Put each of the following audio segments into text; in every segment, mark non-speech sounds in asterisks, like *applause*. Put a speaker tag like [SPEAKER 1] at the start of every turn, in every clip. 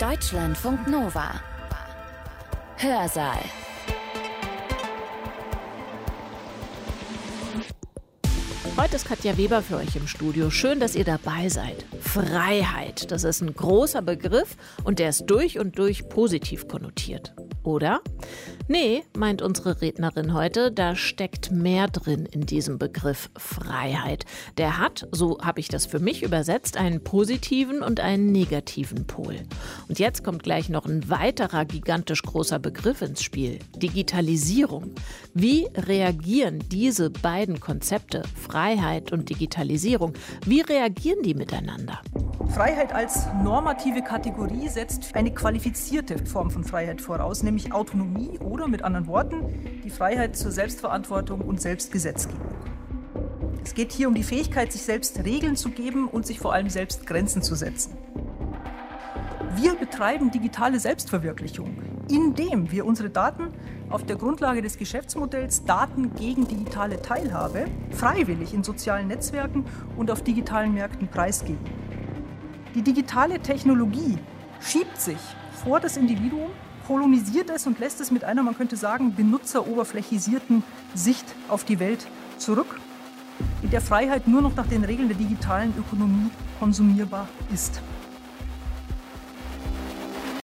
[SPEAKER 1] Deutschlandfunk Nova. Hörsaal.
[SPEAKER 2] Heute ist Katja Weber für euch im Studio. Schön, dass ihr dabei seid. Freiheit, das ist ein großer Begriff und der ist durch und durch positiv konnotiert. Oder? Nee, meint unsere Rednerin heute, da steckt mehr drin in diesem Begriff Freiheit. Der hat, so habe ich das für mich übersetzt, einen positiven und einen negativen Pol. Und jetzt kommt gleich noch ein weiterer gigantisch großer Begriff ins Spiel, Digitalisierung. Wie reagieren diese beiden Konzepte, Freiheit und Digitalisierung, wie reagieren die miteinander?
[SPEAKER 3] Freiheit als normative Kategorie setzt eine qualifizierte Form von Freiheit voraus, nämlich Autonomie mit anderen Worten die Freiheit zur Selbstverantwortung und Selbstgesetzgebung. Es geht hier um die Fähigkeit, sich selbst Regeln zu geben und sich vor allem selbst Grenzen zu setzen. Wir betreiben digitale Selbstverwirklichung, indem wir unsere Daten auf der Grundlage des Geschäftsmodells Daten gegen digitale Teilhabe freiwillig in sozialen Netzwerken und auf digitalen Märkten preisgeben. Die digitale Technologie schiebt sich vor das Individuum, kolonisiert es und lässt es mit einer, man könnte sagen, benutzeroberflächisierten Sicht auf die Welt zurück, in der Freiheit nur noch nach den Regeln der digitalen Ökonomie konsumierbar ist.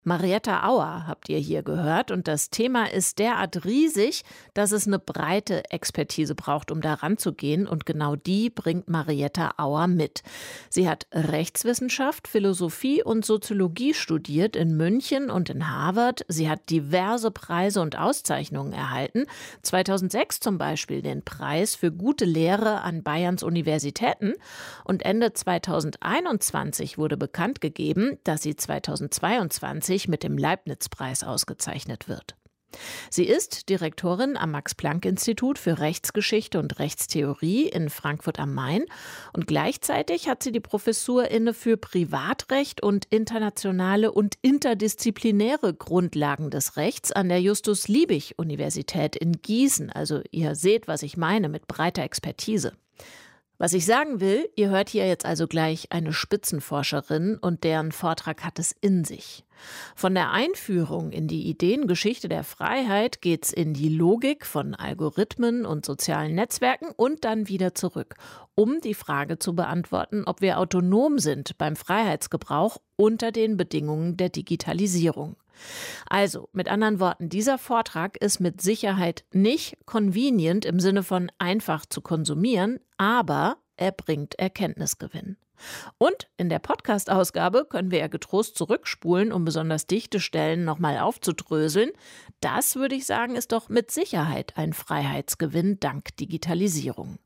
[SPEAKER 2] Marietta Auer habt ihr hier gehört und das Thema ist derart riesig, dass es eine breite Expertise braucht, um da ranzugehen und genau die bringt Marietta Auer mit. Sie hat Rechtswissenschaft, Philosophie und Soziologie studiert in München und in Harvard. Sie hat diverse Preise und Auszeichnungen erhalten. 2006 zum Beispiel den Preis für gute Lehre an Bayerns Universitäten und Ende 2021 wurde bekannt gegeben, dass sie 2022 2020 mit dem Leibniz-Preis ausgezeichnet wird. Sie ist Direktorin am Max-Planck-Institut für Rechtsgeschichte und Rechtstheorie in Frankfurt am Main und gleichzeitig hat sie die Professur inne für Privatrecht und internationale und interdisziplinäre Grundlagen des Rechts an der Justus-Liebig-Universität in Gießen. Also ihr seht, was ich meine mit breiter Expertise. Was ich sagen will, ihr hört hier jetzt also gleich eine Spitzenforscherin und deren Vortrag hat es in sich. Von der Einführung in die Ideengeschichte der Freiheit geht's in die Logik von Algorithmen und sozialen Netzwerken und dann wieder zurück, um die Frage zu beantworten, ob wir autonom sind beim Freiheitsgebrauch unter den Bedingungen der Digitalisierung. Also, mit anderen Worten, dieser Vortrag ist mit Sicherheit nicht convenient im Sinne von einfach zu konsumieren, aber er bringt Erkenntnisgewinn. Und in der Podcast-Ausgabe können wir ja getrost zurückspulen, um besonders dichte Stellen nochmal aufzudröseln. Das würde ich sagen, ist doch mit Sicherheit ein Freiheitsgewinn dank Digitalisierung.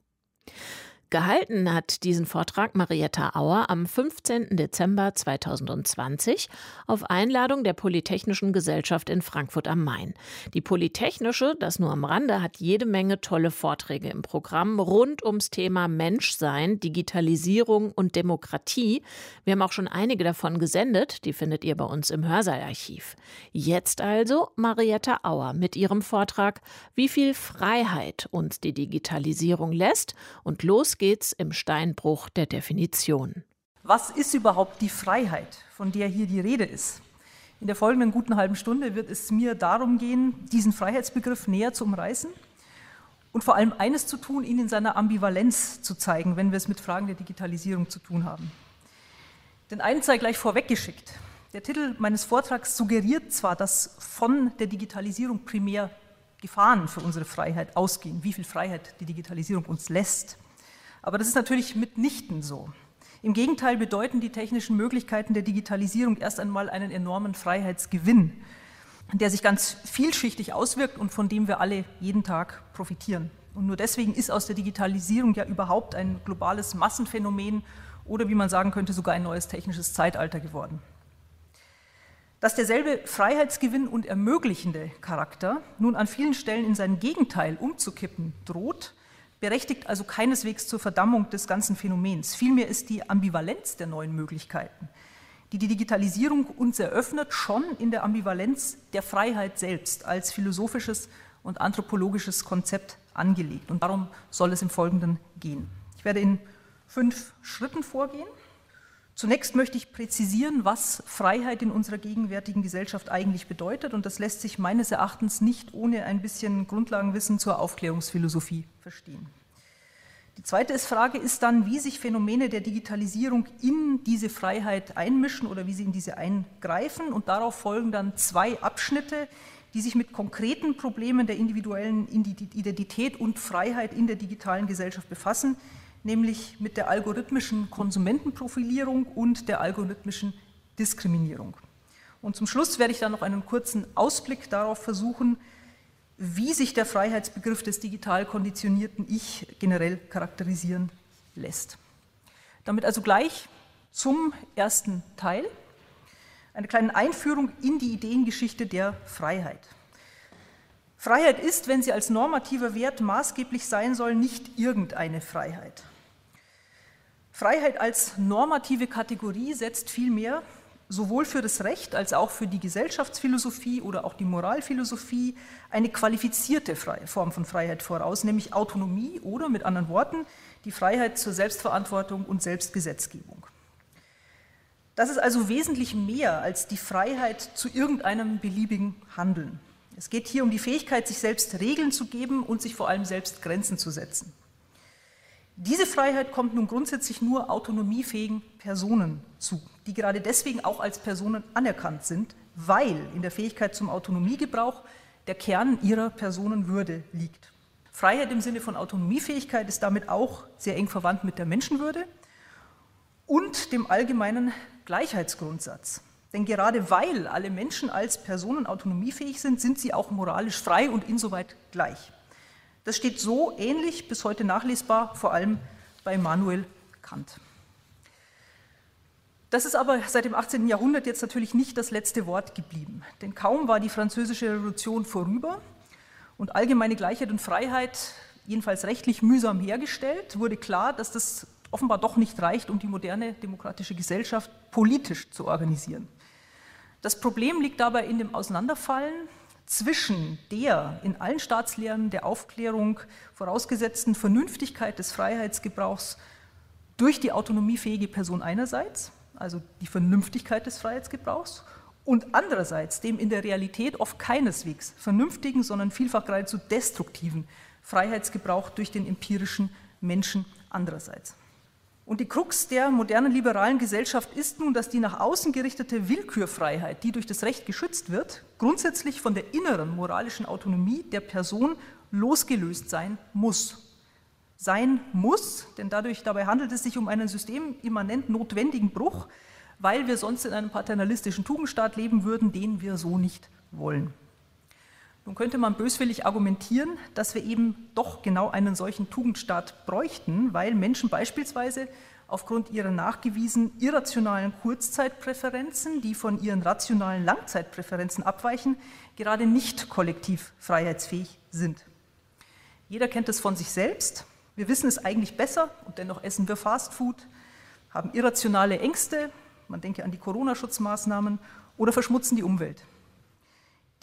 [SPEAKER 2] Gehalten hat diesen Vortrag Marietta Auer am 15. Dezember 2020 auf Einladung der Polytechnischen Gesellschaft in Frankfurt am Main. Die Polytechnische, das nur am Rande, hat jede Menge tolle Vorträge im Programm rund ums Thema Menschsein, Digitalisierung und Demokratie. Wir haben auch schon einige davon gesendet, die findet ihr bei uns im Hörsaalarchiv. Jetzt also Marietta Auer mit ihrem Vortrag Wie viel Freiheit uns die Digitalisierung lässt und los geht's geht's im Steinbruch der Definition.
[SPEAKER 3] Was ist überhaupt die Freiheit, von der hier die Rede ist? In der folgenden guten halben Stunde wird es mir darum gehen, diesen Freiheitsbegriff näher zu umreißen und vor allem eines zu tun, ihn in seiner Ambivalenz zu zeigen, wenn wir es mit Fragen der Digitalisierung zu tun haben. Denn eins sei gleich vorweggeschickt. Der Titel meines Vortrags suggeriert zwar, dass von der Digitalisierung primär Gefahren für unsere Freiheit ausgehen, wie viel Freiheit die Digitalisierung uns lässt. Aber das ist natürlich mitnichten so. Im Gegenteil bedeuten die technischen Möglichkeiten der Digitalisierung erst einmal einen enormen Freiheitsgewinn, der sich ganz vielschichtig auswirkt und von dem wir alle jeden Tag profitieren. Und nur deswegen ist aus der Digitalisierung ja überhaupt ein globales Massenphänomen oder wie man sagen könnte, sogar ein neues technisches Zeitalter geworden. Dass derselbe Freiheitsgewinn und ermöglichende Charakter nun an vielen Stellen in sein Gegenteil umzukippen droht, berechtigt also keineswegs zur Verdammung des ganzen Phänomens. Vielmehr ist die Ambivalenz der neuen Möglichkeiten, die die Digitalisierung uns eröffnet, schon in der Ambivalenz der Freiheit selbst als philosophisches und anthropologisches Konzept angelegt. Und darum soll es im Folgenden gehen. Ich werde in fünf Schritten vorgehen. Zunächst möchte ich präzisieren, was Freiheit in unserer gegenwärtigen Gesellschaft eigentlich bedeutet. Und das lässt sich meines Erachtens nicht ohne ein bisschen Grundlagenwissen zur Aufklärungsphilosophie verstehen. Die zweite Frage ist dann, wie sich Phänomene der Digitalisierung in diese Freiheit einmischen oder wie sie in diese eingreifen. Und darauf folgen dann zwei Abschnitte, die sich mit konkreten Problemen der individuellen Identität und Freiheit in der digitalen Gesellschaft befassen, nämlich mit der algorithmischen Konsumentenprofilierung und der algorithmischen Diskriminierung. Und zum Schluss werde ich dann noch einen kurzen Ausblick darauf versuchen, wie sich der Freiheitsbegriff des digital konditionierten Ich generell charakterisieren lässt. Damit also gleich zum ersten Teil, eine kleine Einführung in die Ideengeschichte der Freiheit. Freiheit ist, wenn sie als normativer Wert maßgeblich sein soll, nicht irgendeine Freiheit. Freiheit als normative Kategorie setzt vielmehr sowohl für das Recht als auch für die Gesellschaftsphilosophie oder auch die Moralphilosophie eine qualifizierte Form von Freiheit voraus, nämlich Autonomie oder mit anderen Worten die Freiheit zur Selbstverantwortung und Selbstgesetzgebung. Das ist also wesentlich mehr als die Freiheit zu irgendeinem beliebigen Handeln. Es geht hier um die Fähigkeit, sich selbst Regeln zu geben und sich vor allem selbst Grenzen zu setzen. Diese Freiheit kommt nun grundsätzlich nur autonomiefähigen Personen zu, die gerade deswegen auch als Personen anerkannt sind, weil in der Fähigkeit zum Autonomiegebrauch der Kern ihrer Personenwürde liegt. Freiheit im Sinne von Autonomiefähigkeit ist damit auch sehr eng verwandt mit der Menschenwürde und dem allgemeinen Gleichheitsgrundsatz. Denn gerade weil alle Menschen als Personen autonomiefähig sind, sind sie auch moralisch frei und insoweit gleich. Das steht so ähnlich bis heute nachlesbar, vor allem bei Immanuel Kant. Das ist aber seit dem 18. Jahrhundert jetzt natürlich nicht das letzte Wort geblieben. Denn kaum war die Französische Revolution vorüber und allgemeine Gleichheit und Freiheit, jedenfalls rechtlich mühsam hergestellt, wurde klar, dass das offenbar doch nicht reicht, um die moderne demokratische Gesellschaft politisch zu organisieren. Das Problem liegt dabei in dem Auseinanderfallen zwischen der in allen Staatslehren der Aufklärung vorausgesetzten Vernünftigkeit des Freiheitsgebrauchs durch die autonomiefähige Person einerseits, also die Vernünftigkeit des Freiheitsgebrauchs, und andererseits dem in der Realität oft keineswegs vernünftigen, sondern vielfach geradezu destruktiven Freiheitsgebrauch durch den empirischen Menschen andererseits. Und die Krux der modernen liberalen Gesellschaft ist nun, dass die nach außen gerichtete Willkürfreiheit, die durch das Recht geschützt wird, grundsätzlich von der inneren moralischen Autonomie der Person losgelöst sein muss. Sein muss, denn dadurch, dabei handelt es sich um einen systemimmanent notwendigen Bruch, weil wir sonst in einem paternalistischen Tugendstaat leben würden, den wir so nicht wollen. Nun könnte man böswillig argumentieren, dass wir eben doch genau einen solchen Tugendstaat bräuchten, weil Menschen beispielsweise aufgrund ihrer nachgewiesen irrationalen Kurzzeitpräferenzen, die von ihren rationalen Langzeitpräferenzen abweichen, gerade nicht kollektiv freiheitsfähig sind. Jeder kennt es von sich selbst. Wir wissen es eigentlich besser und dennoch essen wir Fastfood, haben irrationale Ängste, man denke an die Corona-Schutzmaßnahmen oder verschmutzen die Umwelt.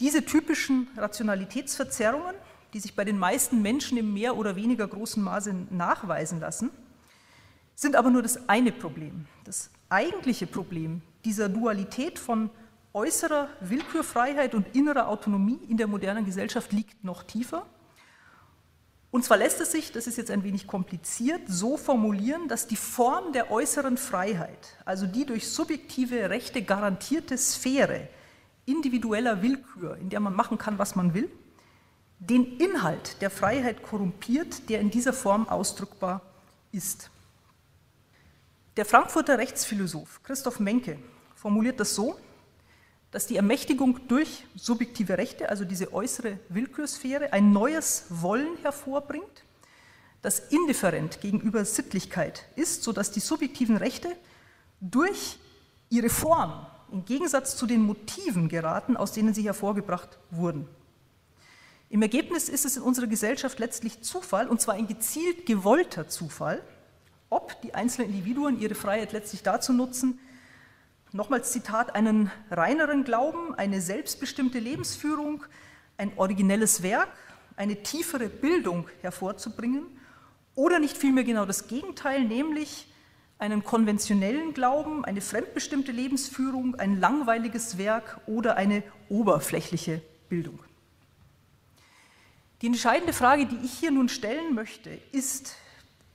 [SPEAKER 3] Diese typischen Rationalitätsverzerrungen, die sich bei den meisten Menschen im mehr oder weniger großen Maße nachweisen lassen, sind aber nur das eine Problem. Das eigentliche Problem dieser Dualität von äußerer Willkürfreiheit und innerer Autonomie in der modernen Gesellschaft liegt noch tiefer. Und zwar lässt es sich, das ist jetzt ein wenig kompliziert, so formulieren, dass die Form der äußeren Freiheit, also die durch subjektive Rechte garantierte Sphäre, individueller Willkür, in der man machen kann, was man will, den Inhalt der Freiheit korrumpiert, der in dieser Form ausdrückbar ist. Der Frankfurter Rechtsphilosoph Christoph Menke formuliert das so, dass die Ermächtigung durch subjektive Rechte, also diese äußere Willkürsphäre, ein neues Wollen hervorbringt, das indifferent gegenüber Sittlichkeit ist, sodass die subjektiven Rechte durch ihre Form im Gegensatz zu den Motiven geraten, aus denen sie hervorgebracht wurden. Im Ergebnis ist es in unserer Gesellschaft letztlich Zufall, und zwar ein gezielt gewollter Zufall, ob die einzelnen Individuen ihre Freiheit letztlich dazu nutzen, nochmals Zitat, einen reineren Glauben, eine selbstbestimmte Lebensführung, ein originelles Werk, eine tiefere Bildung hervorzubringen oder nicht vielmehr genau das Gegenteil, nämlich einen konventionellen Glauben, eine fremdbestimmte Lebensführung, ein langweiliges Werk oder eine oberflächliche Bildung. Die entscheidende Frage, die ich hier nun stellen möchte, ist,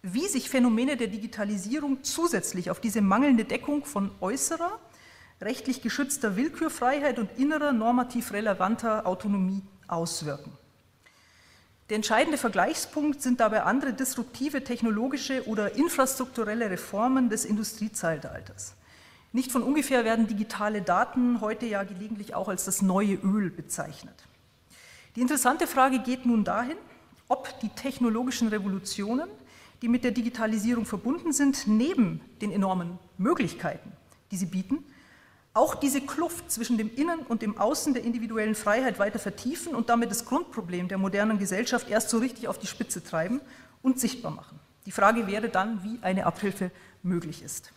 [SPEAKER 3] wie sich Phänomene der Digitalisierung zusätzlich auf diese mangelnde Deckung von äußerer, rechtlich geschützter Willkürfreiheit und innerer normativ relevanter Autonomie auswirken. Der entscheidende Vergleichspunkt sind dabei andere disruptive technologische oder infrastrukturelle Reformen des Industriezeitalters. Nicht von ungefähr werden digitale Daten heute ja gelegentlich auch als das neue Öl bezeichnet. Die interessante Frage geht nun dahin, ob die technologischen Revolutionen, die mit der Digitalisierung verbunden sind, neben den enormen Möglichkeiten, die sie bieten, auch diese Kluft zwischen dem Innen und dem Außen der individuellen Freiheit weiter vertiefen und damit das Grundproblem der modernen Gesellschaft erst so richtig auf die Spitze treiben und sichtbar machen. Die Frage wäre dann, wie eine Abhilfe möglich ist.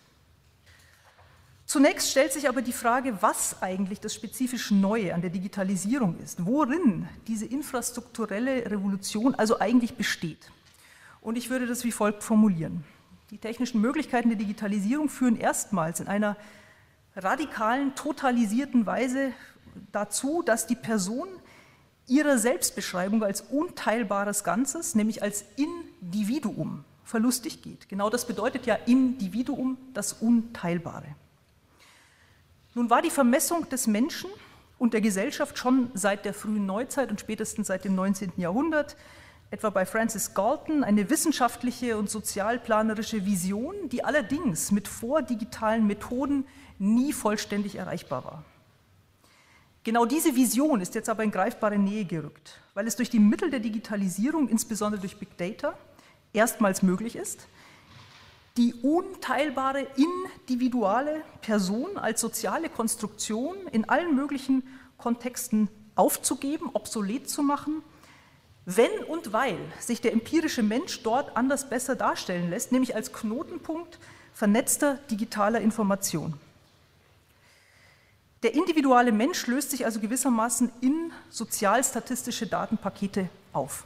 [SPEAKER 3] Zunächst stellt sich aber die Frage, was eigentlich das spezifisch Neue an der Digitalisierung ist, worin diese infrastrukturelle Revolution also eigentlich besteht. Und ich würde das wie folgt formulieren. Die technischen Möglichkeiten der Digitalisierung führen erstmals in einer radikalen, totalisierten Weise dazu, dass die Person ihrer Selbstbeschreibung als unteilbares Ganzes, nämlich als Individuum, verlustig geht. Genau das bedeutet ja Individuum, das Unteilbare. Nun war die Vermessung des Menschen und der Gesellschaft schon seit der frühen Neuzeit und spätestens seit dem 19. Jahrhundert, etwa bei Francis Galton, eine wissenschaftliche und sozialplanerische Vision, die allerdings mit vordigitalen Methoden nie vollständig erreichbar war. Genau diese Vision ist jetzt aber in greifbare Nähe gerückt, weil es durch die Mittel der Digitalisierung, insbesondere durch Big Data, erstmals möglich ist, die unteilbare individuelle Person als soziale Konstruktion in allen möglichen Kontexten aufzugeben, obsolet zu machen, wenn und weil sich der empirische Mensch dort anders besser darstellen lässt, nämlich als Knotenpunkt vernetzter digitaler Information. Der individuelle Mensch löst sich also gewissermaßen in sozialstatistische Datenpakete auf.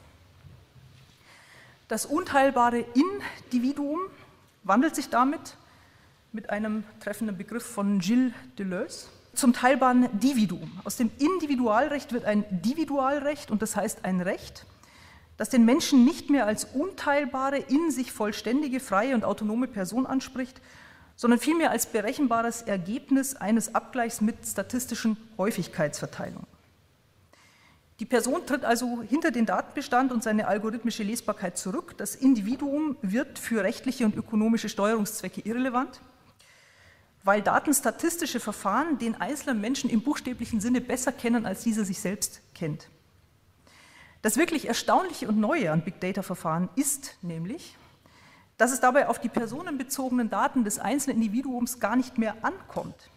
[SPEAKER 3] Das unteilbare Individuum wandelt sich damit mit einem treffenden Begriff von Gilles Deleuze zum teilbaren Dividuum. Aus dem Individualrecht wird ein Dividualrecht und das heißt ein Recht, das den Menschen nicht mehr als unteilbare, in sich vollständige, freie und autonome Person anspricht, sondern vielmehr als berechenbares Ergebnis eines Abgleichs mit statistischen Häufigkeitsverteilungen. Die Person tritt also hinter den Datenbestand und seine algorithmische Lesbarkeit zurück. Das Individuum wird für rechtliche und ökonomische Steuerungszwecke irrelevant, weil datenstatistische Verfahren den einzelnen Menschen im buchstäblichen Sinne besser kennen, als dieser sich selbst kennt. Das wirklich Erstaunliche und Neue an Big Data-Verfahren ist nämlich, dass es dabei auf die personenbezogenen Daten des einzelnen Individuums gar nicht mehr ankommt.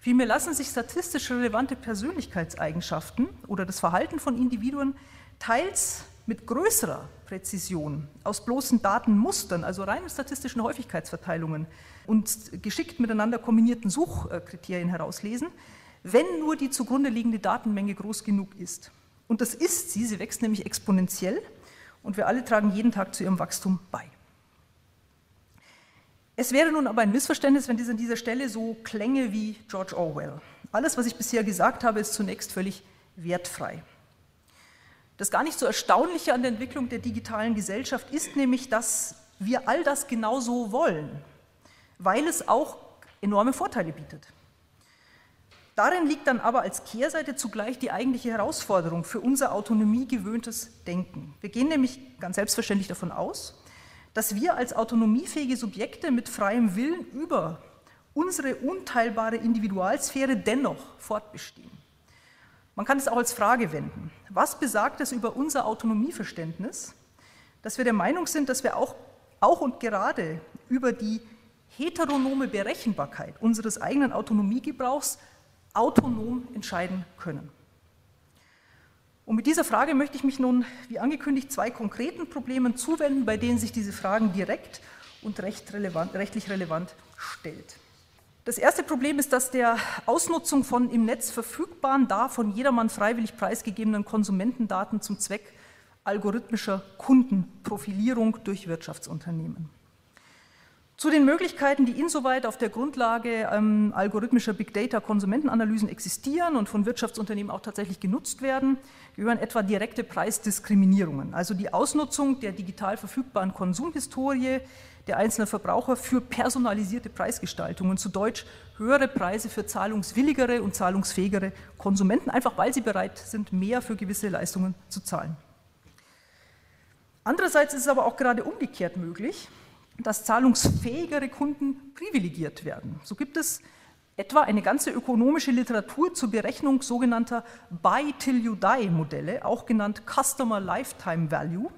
[SPEAKER 3] Vielmehr lassen sich statistisch relevante Persönlichkeitseigenschaften oder das Verhalten von Individuen teils mit größerer Präzision aus bloßen Datenmustern, also reinen statistischen Häufigkeitsverteilungen und geschickt miteinander kombinierten Suchkriterien herauslesen, wenn nur die zugrunde liegende Datenmenge groß genug ist. Und das ist sie, sie wächst nämlich exponentiell und wir alle tragen jeden Tag zu ihrem Wachstum bei. Es wäre nun aber ein Missverständnis, wenn dies an dieser Stelle so klänge wie George Orwell. Alles, was ich bisher gesagt habe, ist zunächst völlig wertfrei. Das gar nicht so Erstaunliche an der Entwicklung der digitalen Gesellschaft ist nämlich, dass wir all das genauso wollen, weil es auch enorme Vorteile bietet. Darin liegt dann aber als Kehrseite zugleich die eigentliche Herausforderung für unser autonomiegewöhntes Denken. Wir gehen nämlich ganz selbstverständlich davon aus, dass wir als autonomiefähige Subjekte mit freiem Willen über unsere unteilbare Individualsphäre dennoch fortbestehen. Man kann es auch als Frage wenden. Was besagt es über unser Autonomieverständnis, dass wir der Meinung sind, dass wir auch, auch und gerade über die heteronome Berechenbarkeit unseres eigenen Autonomiegebrauchs autonom entscheiden können? Und mit dieser Frage möchte ich mich nun, wie angekündigt, zwei konkreten Problemen zuwenden, bei denen sich diese Fragen direkt und recht relevant, rechtlich relevant stellt. Das erste Problem ist das der Ausnutzung von im Netz verfügbaren, da von jedermann freiwillig preisgegebenen Konsumentendaten zum Zweck algorithmischer Kundenprofilierung durch Wirtschaftsunternehmen. Zu den Möglichkeiten, die insoweit auf der Grundlage ähm, algorithmischer Big Data Konsumentenanalysen existieren und von Wirtschaftsunternehmen auch tatsächlich genutzt werden, gehören etwa direkte Preisdiskriminierungen, also die Ausnutzung der digital verfügbaren Konsumhistorie der einzelnen Verbraucher für personalisierte Preisgestaltungen, zu Deutsch höhere Preise für zahlungswilligere und zahlungsfähigere Konsumenten, einfach weil sie bereit sind, mehr für gewisse Leistungen zu zahlen. Andererseits ist es aber auch gerade umgekehrt möglich, dass zahlungsfähigere Kunden privilegiert werden. So gibt es etwa eine ganze ökonomische Literatur zur Berechnung sogenannter Buy-till-you-die-Modelle, auch genannt Customer Lifetime Value,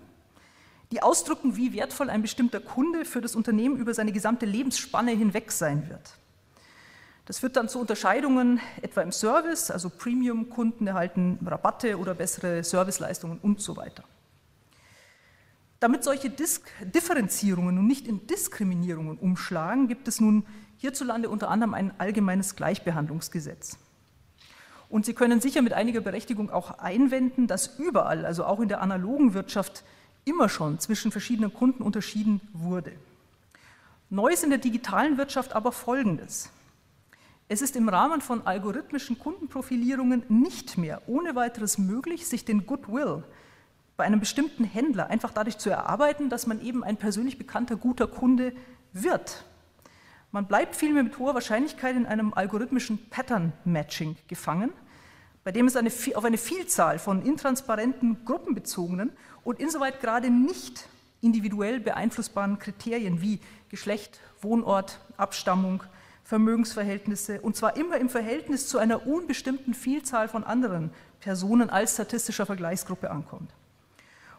[SPEAKER 3] die ausdrücken, wie wertvoll ein bestimmter Kunde für das Unternehmen über seine gesamte Lebensspanne hinweg sein wird. Das führt dann zu Unterscheidungen etwa im Service, also Premium-Kunden erhalten Rabatte oder bessere Serviceleistungen und so weiter. Damit solche Disk Differenzierungen nun nicht in Diskriminierungen umschlagen, gibt es nun hierzulande unter anderem ein allgemeines Gleichbehandlungsgesetz. Und Sie können sicher mit einiger Berechtigung auch einwenden, dass überall, also auch in der analogen Wirtschaft, immer schon zwischen verschiedenen Kunden unterschieden wurde. Neu ist in der digitalen Wirtschaft aber Folgendes. Es ist im Rahmen von algorithmischen Kundenprofilierungen nicht mehr ohne weiteres möglich, sich den Goodwill bei einem bestimmten Händler einfach dadurch zu erarbeiten, dass man eben ein persönlich bekannter guter Kunde wird. Man bleibt vielmehr mit hoher Wahrscheinlichkeit in einem algorithmischen Pattern-Matching gefangen, bei dem es eine, auf eine Vielzahl von intransparenten, gruppenbezogenen und insoweit gerade nicht individuell beeinflussbaren Kriterien wie Geschlecht, Wohnort, Abstammung, Vermögensverhältnisse, und zwar immer im Verhältnis zu einer unbestimmten Vielzahl von anderen Personen als statistischer Vergleichsgruppe ankommt.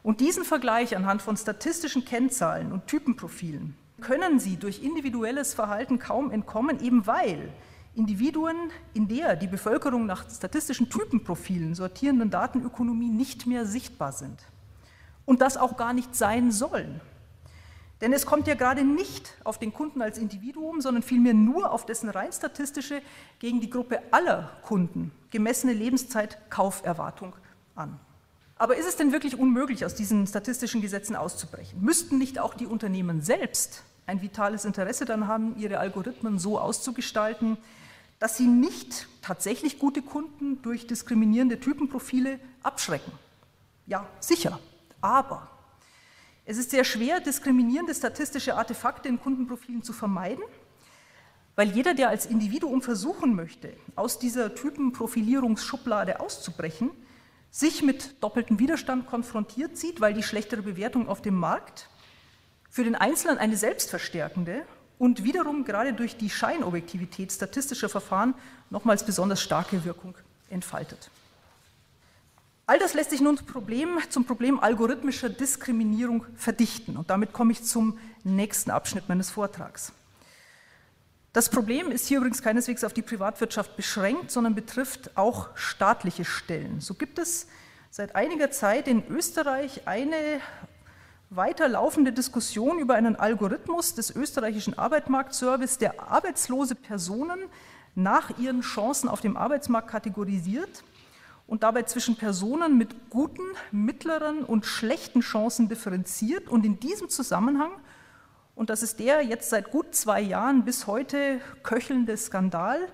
[SPEAKER 3] Und diesen Vergleich anhand von statistischen Kennzahlen und Typenprofilen können Sie durch individuelles Verhalten kaum entkommen, eben weil Individuen in der die Bevölkerung nach statistischen Typenprofilen sortierenden Datenökonomie nicht mehr sichtbar sind. Und das auch gar nicht sein sollen. Denn es kommt ja gerade nicht auf den Kunden als Individuum, sondern vielmehr nur auf dessen rein statistische gegen die Gruppe aller Kunden gemessene Lebenszeit-Kauferwartung an. Aber ist es denn wirklich unmöglich, aus diesen statistischen Gesetzen auszubrechen? Müssten nicht auch die Unternehmen selbst ein vitales Interesse daran haben, ihre Algorithmen so auszugestalten, dass sie nicht tatsächlich gute Kunden durch diskriminierende Typenprofile abschrecken? Ja, sicher. Aber es ist sehr schwer, diskriminierende statistische Artefakte in Kundenprofilen zu vermeiden, weil jeder, der als Individuum versuchen möchte, aus dieser Typenprofilierungsschublade auszubrechen, sich mit doppeltem Widerstand konfrontiert sieht, weil die schlechtere Bewertung auf dem Markt für den Einzelnen eine selbstverstärkende und wiederum gerade durch die Scheinobjektivität statistischer Verfahren nochmals besonders starke Wirkung entfaltet. All das lässt sich nun Problem, zum Problem algorithmischer Diskriminierung verdichten. Und damit komme ich zum nächsten Abschnitt meines Vortrags. Das Problem ist hier übrigens keineswegs auf die Privatwirtschaft beschränkt, sondern betrifft auch staatliche Stellen. So gibt es seit einiger Zeit in Österreich eine weiterlaufende Diskussion über einen Algorithmus des österreichischen Arbeitsmarktservice, der arbeitslose Personen nach ihren Chancen auf dem Arbeitsmarkt kategorisiert und dabei zwischen Personen mit guten, mittleren und schlechten Chancen differenziert und in diesem Zusammenhang, und das ist der jetzt seit gut zwei Jahren bis heute köchelnde Skandal,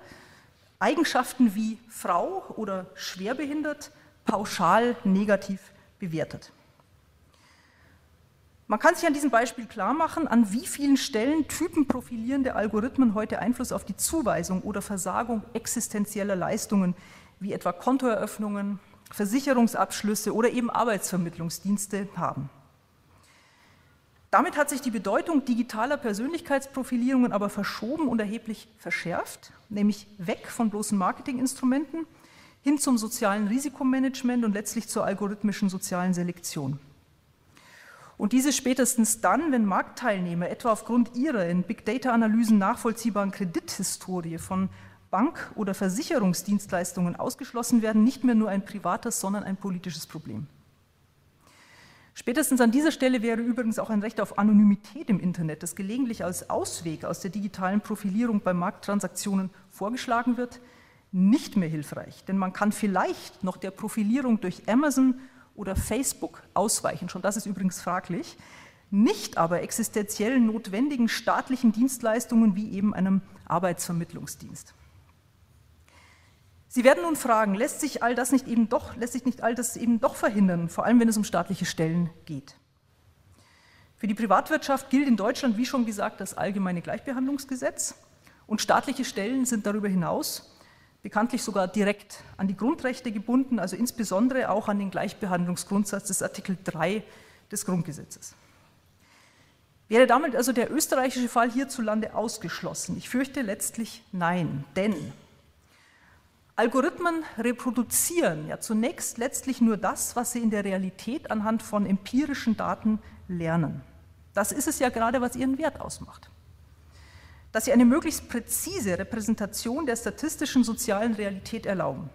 [SPEAKER 3] Eigenschaften wie Frau oder schwerbehindert pauschal negativ bewertet. Man kann sich an diesem Beispiel klar machen, an wie vielen Stellen typenprofilierende Algorithmen heute Einfluss auf die Zuweisung oder Versagung existenzieller Leistungen wie etwa Kontoeröffnungen, Versicherungsabschlüsse oder eben Arbeitsvermittlungsdienste haben. Damit hat sich die Bedeutung digitaler Persönlichkeitsprofilierungen aber verschoben und erheblich verschärft, nämlich weg von bloßen Marketinginstrumenten hin zum sozialen Risikomanagement und letztlich zur algorithmischen sozialen Selektion. Und diese spätestens dann, wenn Marktteilnehmer etwa aufgrund ihrer in Big Data-Analysen nachvollziehbaren Kredithistorie von Bank- oder Versicherungsdienstleistungen ausgeschlossen werden, nicht mehr nur ein privates, sondern ein politisches Problem. Spätestens an dieser Stelle wäre übrigens auch ein Recht auf Anonymität im Internet, das gelegentlich als Ausweg aus der digitalen Profilierung bei Markttransaktionen vorgeschlagen wird, nicht mehr hilfreich. Denn man kann vielleicht noch der Profilierung durch Amazon oder Facebook ausweichen, schon das ist übrigens fraglich, nicht aber existenziell notwendigen staatlichen Dienstleistungen wie eben einem Arbeitsvermittlungsdienst. Sie werden nun fragen, lässt sich all das nicht eben doch, lässt sich nicht all das eben doch verhindern, vor allem wenn es um staatliche Stellen geht? Für die Privatwirtschaft gilt in Deutschland, wie schon gesagt, das allgemeine Gleichbehandlungsgesetz und staatliche Stellen sind darüber hinaus bekanntlich sogar direkt an die Grundrechte gebunden, also insbesondere auch an den Gleichbehandlungsgrundsatz des Artikel 3 des Grundgesetzes. Wäre damit also der österreichische Fall hierzulande ausgeschlossen? Ich fürchte letztlich nein, denn Algorithmen reproduzieren ja zunächst letztlich nur das, was sie in der Realität anhand von empirischen Daten lernen. Das ist es ja gerade, was ihren Wert ausmacht. Dass sie eine möglichst präzise Repräsentation der statistischen sozialen Realität erlauben.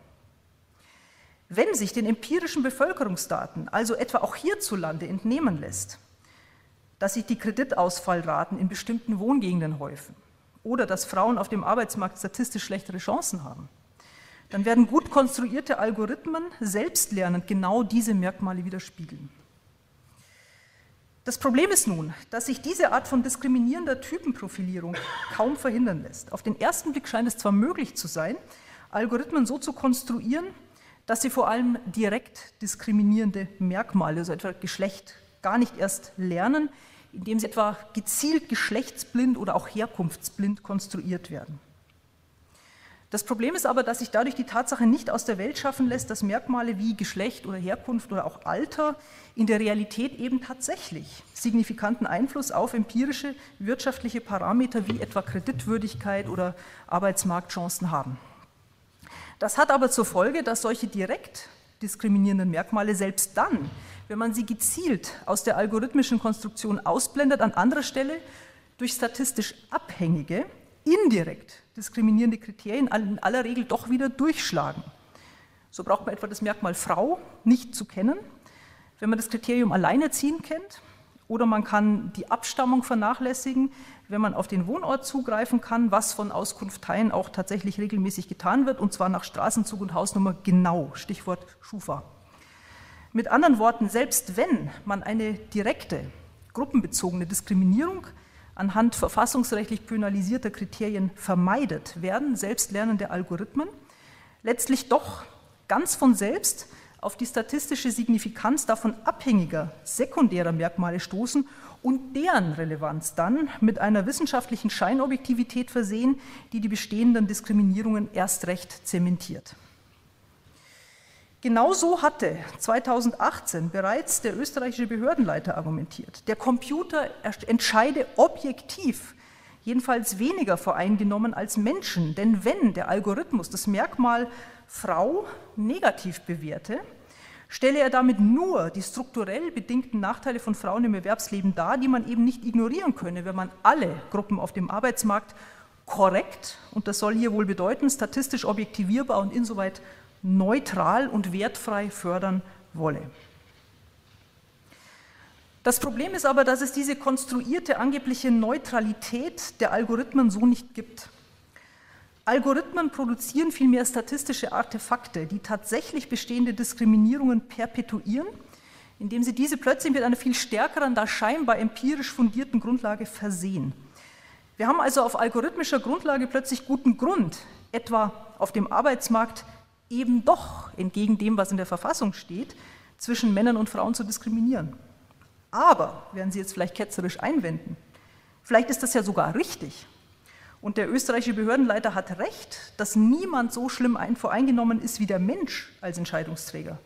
[SPEAKER 3] Wenn sich den empirischen Bevölkerungsdaten also etwa auch hierzulande entnehmen lässt, dass sich die Kreditausfallraten in bestimmten Wohngegenden häufen oder dass Frauen auf dem Arbeitsmarkt statistisch schlechtere Chancen haben, dann werden gut konstruierte Algorithmen selbstlernend genau diese Merkmale widerspiegeln. Das Problem ist nun, dass sich diese Art von diskriminierender Typenprofilierung kaum verhindern lässt. Auf den ersten Blick scheint es zwar möglich zu sein, Algorithmen so zu konstruieren, dass sie vor allem direkt diskriminierende Merkmale, also etwa Geschlecht, gar nicht erst lernen, indem sie etwa gezielt geschlechtsblind oder auch herkunftsblind konstruiert werden. Das Problem ist aber, dass sich dadurch die Tatsache nicht aus der Welt schaffen lässt, dass Merkmale wie Geschlecht oder Herkunft oder auch Alter in der Realität eben tatsächlich signifikanten Einfluss auf empirische wirtschaftliche Parameter wie etwa Kreditwürdigkeit oder Arbeitsmarktchancen haben. Das hat aber zur Folge, dass solche direkt diskriminierenden Merkmale selbst dann, wenn man sie gezielt aus der algorithmischen Konstruktion ausblendet, an anderer Stelle durch statistisch abhängige, indirekt diskriminierende Kriterien in aller Regel doch wieder durchschlagen. So braucht man etwa das Merkmal Frau nicht zu kennen, wenn man das Kriterium Alleinerziehen kennt, oder man kann die Abstammung vernachlässigen, wenn man auf den Wohnort zugreifen kann, was von Auskunfteien auch tatsächlich regelmäßig getan wird, und zwar nach Straßenzug und Hausnummer genau, Stichwort Schufa. Mit anderen Worten, selbst wenn man eine direkte, gruppenbezogene Diskriminierung anhand verfassungsrechtlich penalisierter Kriterien vermeidet, werden selbstlernende Algorithmen letztlich doch ganz von selbst auf die statistische Signifikanz davon abhängiger sekundärer Merkmale stoßen und deren Relevanz dann mit einer wissenschaftlichen Scheinobjektivität versehen, die die bestehenden Diskriminierungen erst recht zementiert. Genauso hatte 2018 bereits der österreichische Behördenleiter argumentiert. Der Computer entscheide objektiv, jedenfalls weniger voreingenommen als Menschen. Denn wenn der Algorithmus das Merkmal Frau negativ bewerte, stelle er damit nur die strukturell bedingten Nachteile von Frauen im Erwerbsleben dar, die man eben nicht ignorieren könne, wenn man alle Gruppen auf dem Arbeitsmarkt korrekt, und das soll hier wohl bedeuten, statistisch objektivierbar und insoweit neutral und wertfrei fördern wolle. Das Problem ist aber, dass es diese konstruierte angebliche Neutralität der Algorithmen so nicht gibt. Algorithmen produzieren vielmehr statistische Artefakte, die tatsächlich bestehende Diskriminierungen perpetuieren, indem sie diese plötzlich mit einer viel stärkeren, da scheinbar empirisch fundierten Grundlage versehen. Wir haben also auf algorithmischer Grundlage plötzlich guten Grund, etwa auf dem Arbeitsmarkt eben doch, entgegen dem, was in der Verfassung steht, zwischen Männern und Frauen zu diskriminieren. Aber, werden Sie jetzt vielleicht ketzerisch einwenden, vielleicht ist das ja sogar richtig. Und der österreichische Behördenleiter hat recht, dass niemand so schlimm voreingenommen ist wie der Mensch als Entscheidungsträger.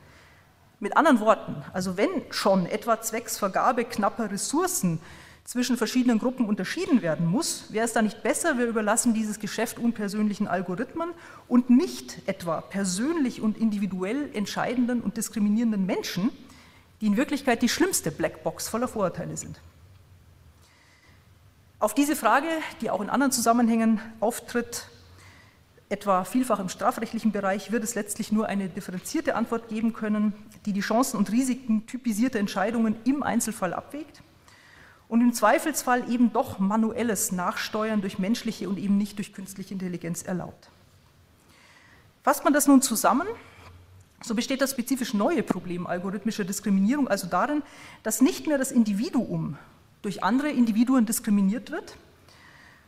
[SPEAKER 3] Mit anderen Worten, also wenn schon etwa zwecks Vergabe knapper Ressourcen zwischen verschiedenen Gruppen unterschieden werden muss, wäre es da nicht besser, wir überlassen dieses Geschäft unpersönlichen Algorithmen und nicht etwa persönlich und individuell entscheidenden und diskriminierenden Menschen, die in Wirklichkeit die schlimmste Blackbox voller Vorurteile sind. Auf diese Frage, die auch in anderen Zusammenhängen auftritt, etwa vielfach im strafrechtlichen Bereich, wird es letztlich nur eine differenzierte Antwort geben können, die die Chancen und Risiken typisierter Entscheidungen im Einzelfall abwägt und im Zweifelsfall eben doch manuelles Nachsteuern durch menschliche und eben nicht durch künstliche Intelligenz erlaubt. Fasst man das nun zusammen, so besteht das spezifisch neue Problem algorithmischer Diskriminierung also darin, dass nicht mehr das Individuum durch andere Individuen diskriminiert wird,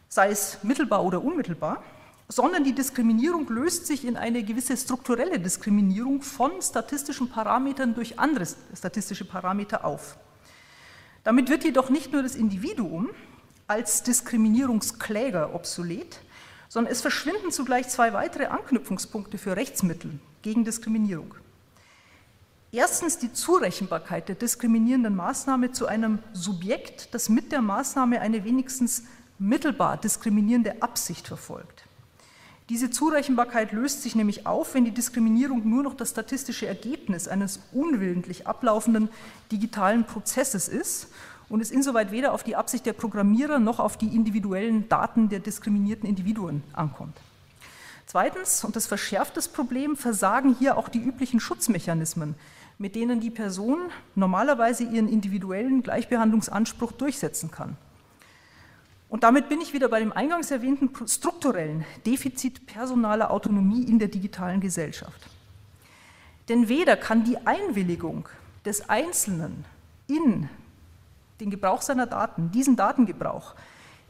[SPEAKER 3] sei es mittelbar oder unmittelbar, sondern die Diskriminierung löst sich in eine gewisse strukturelle Diskriminierung von statistischen Parametern durch andere statistische Parameter auf. Damit wird jedoch nicht nur das Individuum als Diskriminierungskläger obsolet, sondern es verschwinden zugleich zwei weitere Anknüpfungspunkte für Rechtsmittel gegen Diskriminierung. Erstens die Zurechenbarkeit der diskriminierenden Maßnahme zu einem Subjekt, das mit der Maßnahme eine wenigstens mittelbar diskriminierende Absicht verfolgt. Diese Zurechenbarkeit löst sich nämlich auf, wenn die Diskriminierung nur noch das statistische Ergebnis eines unwillentlich ablaufenden digitalen Prozesses ist und es insoweit weder auf die Absicht der Programmierer noch auf die individuellen Daten der diskriminierten Individuen ankommt. Zweitens, und das verschärft das Problem, versagen hier auch die üblichen Schutzmechanismen, mit denen die Person normalerweise ihren individuellen Gleichbehandlungsanspruch durchsetzen kann. Und damit bin ich wieder bei dem eingangs erwähnten strukturellen Defizit personaler Autonomie in der digitalen Gesellschaft. Denn weder kann die Einwilligung des Einzelnen in den Gebrauch seiner Daten, diesen Datengebrauch,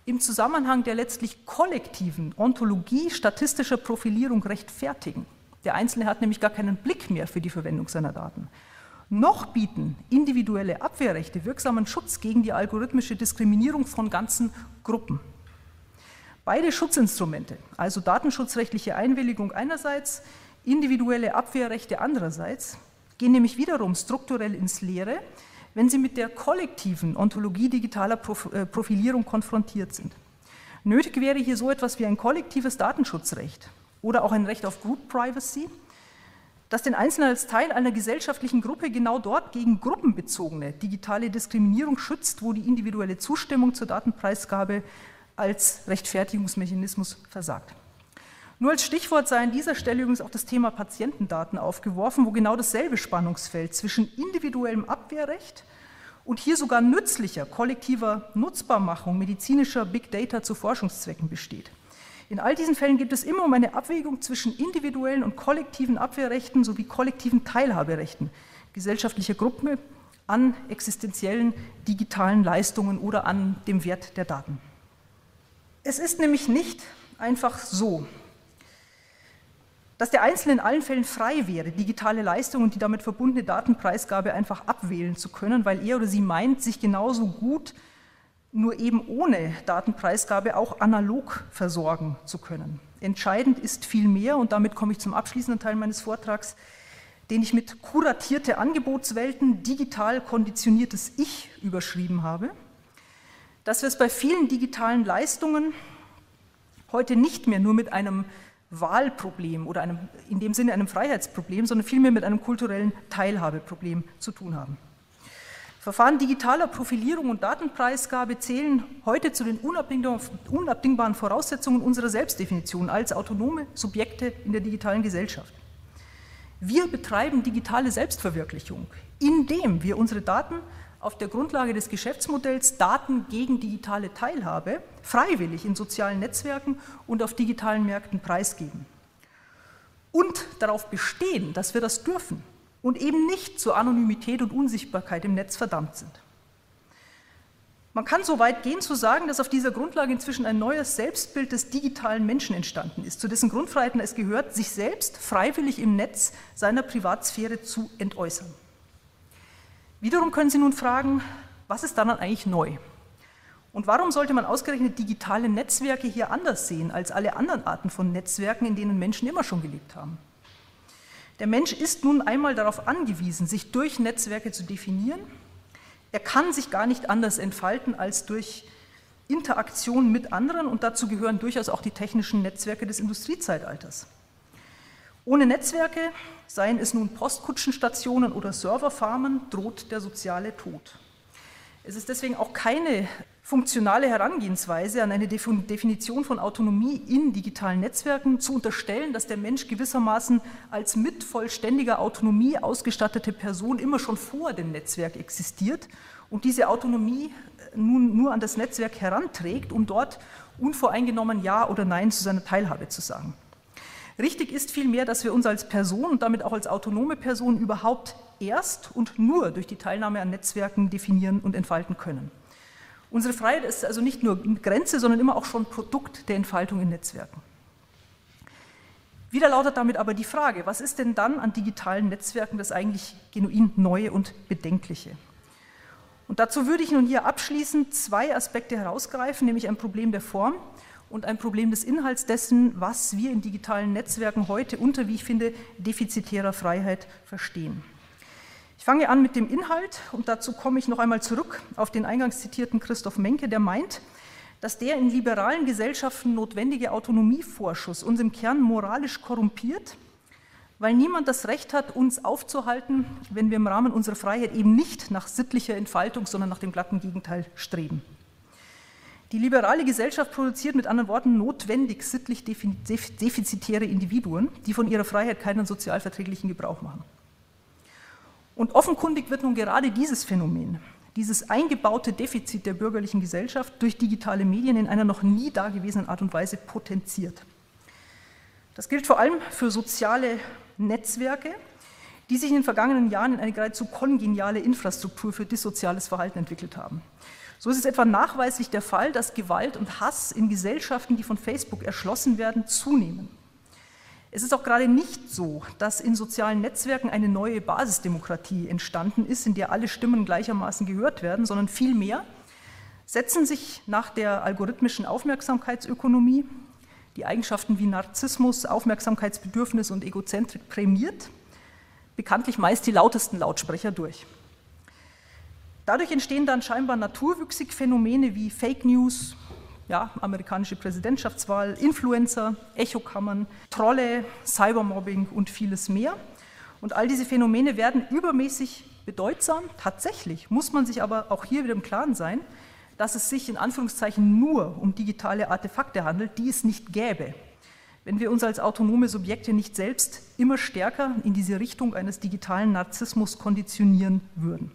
[SPEAKER 3] im Zusammenhang der letztlich kollektiven Ontologie statistischer Profilierung rechtfertigen. Der Einzelne hat nämlich gar keinen Blick mehr für die Verwendung seiner Daten noch bieten individuelle Abwehrrechte wirksamen Schutz gegen die algorithmische Diskriminierung von ganzen Gruppen. Beide Schutzinstrumente, also datenschutzrechtliche Einwilligung einerseits, individuelle Abwehrrechte andererseits, gehen nämlich wiederum strukturell ins Leere, wenn sie mit der kollektiven Ontologie digitaler äh, Profilierung konfrontiert sind. Nötig wäre hier so etwas wie ein kollektives Datenschutzrecht oder auch ein Recht auf Group Privacy, dass den Einzelnen als Teil einer gesellschaftlichen Gruppe genau dort gegen gruppenbezogene digitale Diskriminierung schützt, wo die individuelle Zustimmung zur Datenpreisgabe als Rechtfertigungsmechanismus versagt. Nur als Stichwort sei an dieser Stelle übrigens auch das Thema Patientendaten aufgeworfen, wo genau dasselbe Spannungsfeld zwischen individuellem Abwehrrecht und hier sogar nützlicher kollektiver Nutzbarmachung medizinischer Big Data zu Forschungszwecken besteht. In all diesen Fällen geht es immer um eine Abwägung zwischen individuellen und kollektiven Abwehrrechten sowie kollektiven Teilhaberechten gesellschaftlicher Gruppen an existenziellen digitalen Leistungen oder an dem Wert der Daten. Es ist nämlich nicht einfach so, dass der Einzelne in allen Fällen frei wäre, digitale Leistungen und die damit verbundene Datenpreisgabe einfach abwählen zu können, weil er oder sie meint, sich genauso gut nur eben ohne Datenpreisgabe auch analog versorgen zu können. Entscheidend ist vielmehr, und damit komme ich zum abschließenden Teil meines Vortrags, den ich mit kuratierte Angebotswelten, digital konditioniertes Ich überschrieben habe, dass wir es bei vielen digitalen Leistungen heute nicht mehr nur mit einem Wahlproblem oder einem, in dem Sinne einem Freiheitsproblem, sondern vielmehr mit einem kulturellen Teilhabeproblem zu tun haben. Verfahren digitaler Profilierung und Datenpreisgabe zählen heute zu den unabdingbaren Voraussetzungen unserer Selbstdefinition als autonome Subjekte in der digitalen Gesellschaft. Wir betreiben digitale Selbstverwirklichung, indem wir unsere Daten auf der Grundlage des Geschäftsmodells Daten gegen digitale Teilhabe freiwillig in sozialen Netzwerken und auf digitalen Märkten preisgeben. Und darauf bestehen, dass wir das dürfen und eben nicht zur Anonymität und Unsichtbarkeit im Netz verdammt sind. Man kann so weit gehen zu sagen, dass auf dieser Grundlage inzwischen ein neues Selbstbild des digitalen Menschen entstanden ist, zu dessen Grundfreiheiten es gehört, sich selbst freiwillig im Netz seiner Privatsphäre zu entäußern. Wiederum können Sie nun fragen, was ist daran eigentlich neu? Und warum sollte man ausgerechnet digitale Netzwerke hier anders sehen als alle anderen Arten von Netzwerken, in denen Menschen immer schon gelebt haben? Der Mensch ist nun einmal darauf angewiesen, sich durch Netzwerke zu definieren. Er kann sich gar nicht anders entfalten als durch Interaktion mit anderen und dazu gehören durchaus auch die technischen Netzwerke des Industriezeitalters. Ohne Netzwerke, seien es nun Postkutschenstationen oder Serverfarmen, droht der soziale Tod. Es ist deswegen auch keine funktionale Herangehensweise an eine Definition von Autonomie in digitalen Netzwerken zu unterstellen, dass der Mensch gewissermaßen als mit vollständiger Autonomie ausgestattete Person immer schon vor dem Netzwerk existiert und diese Autonomie äh, nun nur an das Netzwerk heranträgt, um dort unvoreingenommen Ja oder Nein zu seiner Teilhabe zu sagen. Richtig ist vielmehr, dass wir uns als Person und damit auch als autonome Person überhaupt erst und nur durch die Teilnahme an Netzwerken definieren und entfalten können. Unsere Freiheit ist also nicht nur Grenze, sondern immer auch schon Produkt der Entfaltung in Netzwerken. Wieder lautet damit aber die Frage, was ist denn dann an digitalen Netzwerken das eigentlich genuin Neue und Bedenkliche? Und dazu würde ich nun hier abschließend zwei Aspekte herausgreifen, nämlich ein Problem der Form und ein Problem des Inhalts dessen, was wir in digitalen Netzwerken heute unter, wie ich finde, defizitärer Freiheit verstehen. Ich fange an mit dem Inhalt und dazu komme ich noch einmal zurück auf den eingangs zitierten Christoph Menke, der meint, dass der in liberalen Gesellschaften notwendige Autonomievorschuss uns im Kern moralisch korrumpiert weil niemand das Recht hat, uns aufzuhalten, wenn wir im Rahmen unserer Freiheit eben nicht nach sittlicher Entfaltung, sondern nach dem glatten Gegenteil streben. Die liberale Gesellschaft produziert mit anderen Worten notwendig sittlich defizitäre Individuen, die von ihrer Freiheit keinen sozialverträglichen Gebrauch machen. Und offenkundig wird nun gerade dieses Phänomen, dieses eingebaute Defizit der bürgerlichen Gesellschaft durch digitale Medien in einer noch nie dagewesenen Art und Weise potenziert. Das gilt vor allem für soziale Netzwerke, die sich in den vergangenen Jahren in eine geradezu kongeniale Infrastruktur für dissoziales Verhalten entwickelt haben. So ist es etwa nachweislich der Fall, dass Gewalt und Hass in Gesellschaften, die von Facebook erschlossen werden, zunehmen. Es ist auch gerade nicht so, dass in sozialen Netzwerken eine neue Basisdemokratie entstanden ist, in der alle Stimmen gleichermaßen gehört werden, sondern vielmehr setzen sich nach der algorithmischen Aufmerksamkeitsökonomie die Eigenschaften wie Narzissmus, Aufmerksamkeitsbedürfnis und Egozentrik prämiert, bekanntlich meist die lautesten Lautsprecher durch. Dadurch entstehen dann scheinbar naturwüchsig Phänomene wie Fake News, ja, amerikanische Präsidentschaftswahl, Influencer, Echokammern, Trolle, Cybermobbing und vieles mehr. Und all diese Phänomene werden übermäßig bedeutsam. Tatsächlich muss man sich aber auch hier wieder im Klaren sein, dass es sich in Anführungszeichen nur um digitale Artefakte handelt, die es nicht gäbe, wenn wir uns als autonome Subjekte nicht selbst immer stärker in diese Richtung eines digitalen Narzissmus konditionieren würden.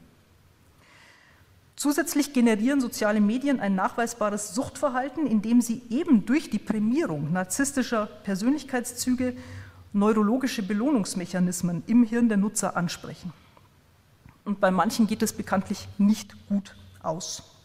[SPEAKER 3] Zusätzlich generieren soziale Medien ein nachweisbares Suchtverhalten, indem sie eben durch die Prämierung narzisstischer Persönlichkeitszüge neurologische Belohnungsmechanismen im Hirn der Nutzer ansprechen. Und bei manchen geht es bekanntlich nicht gut aus.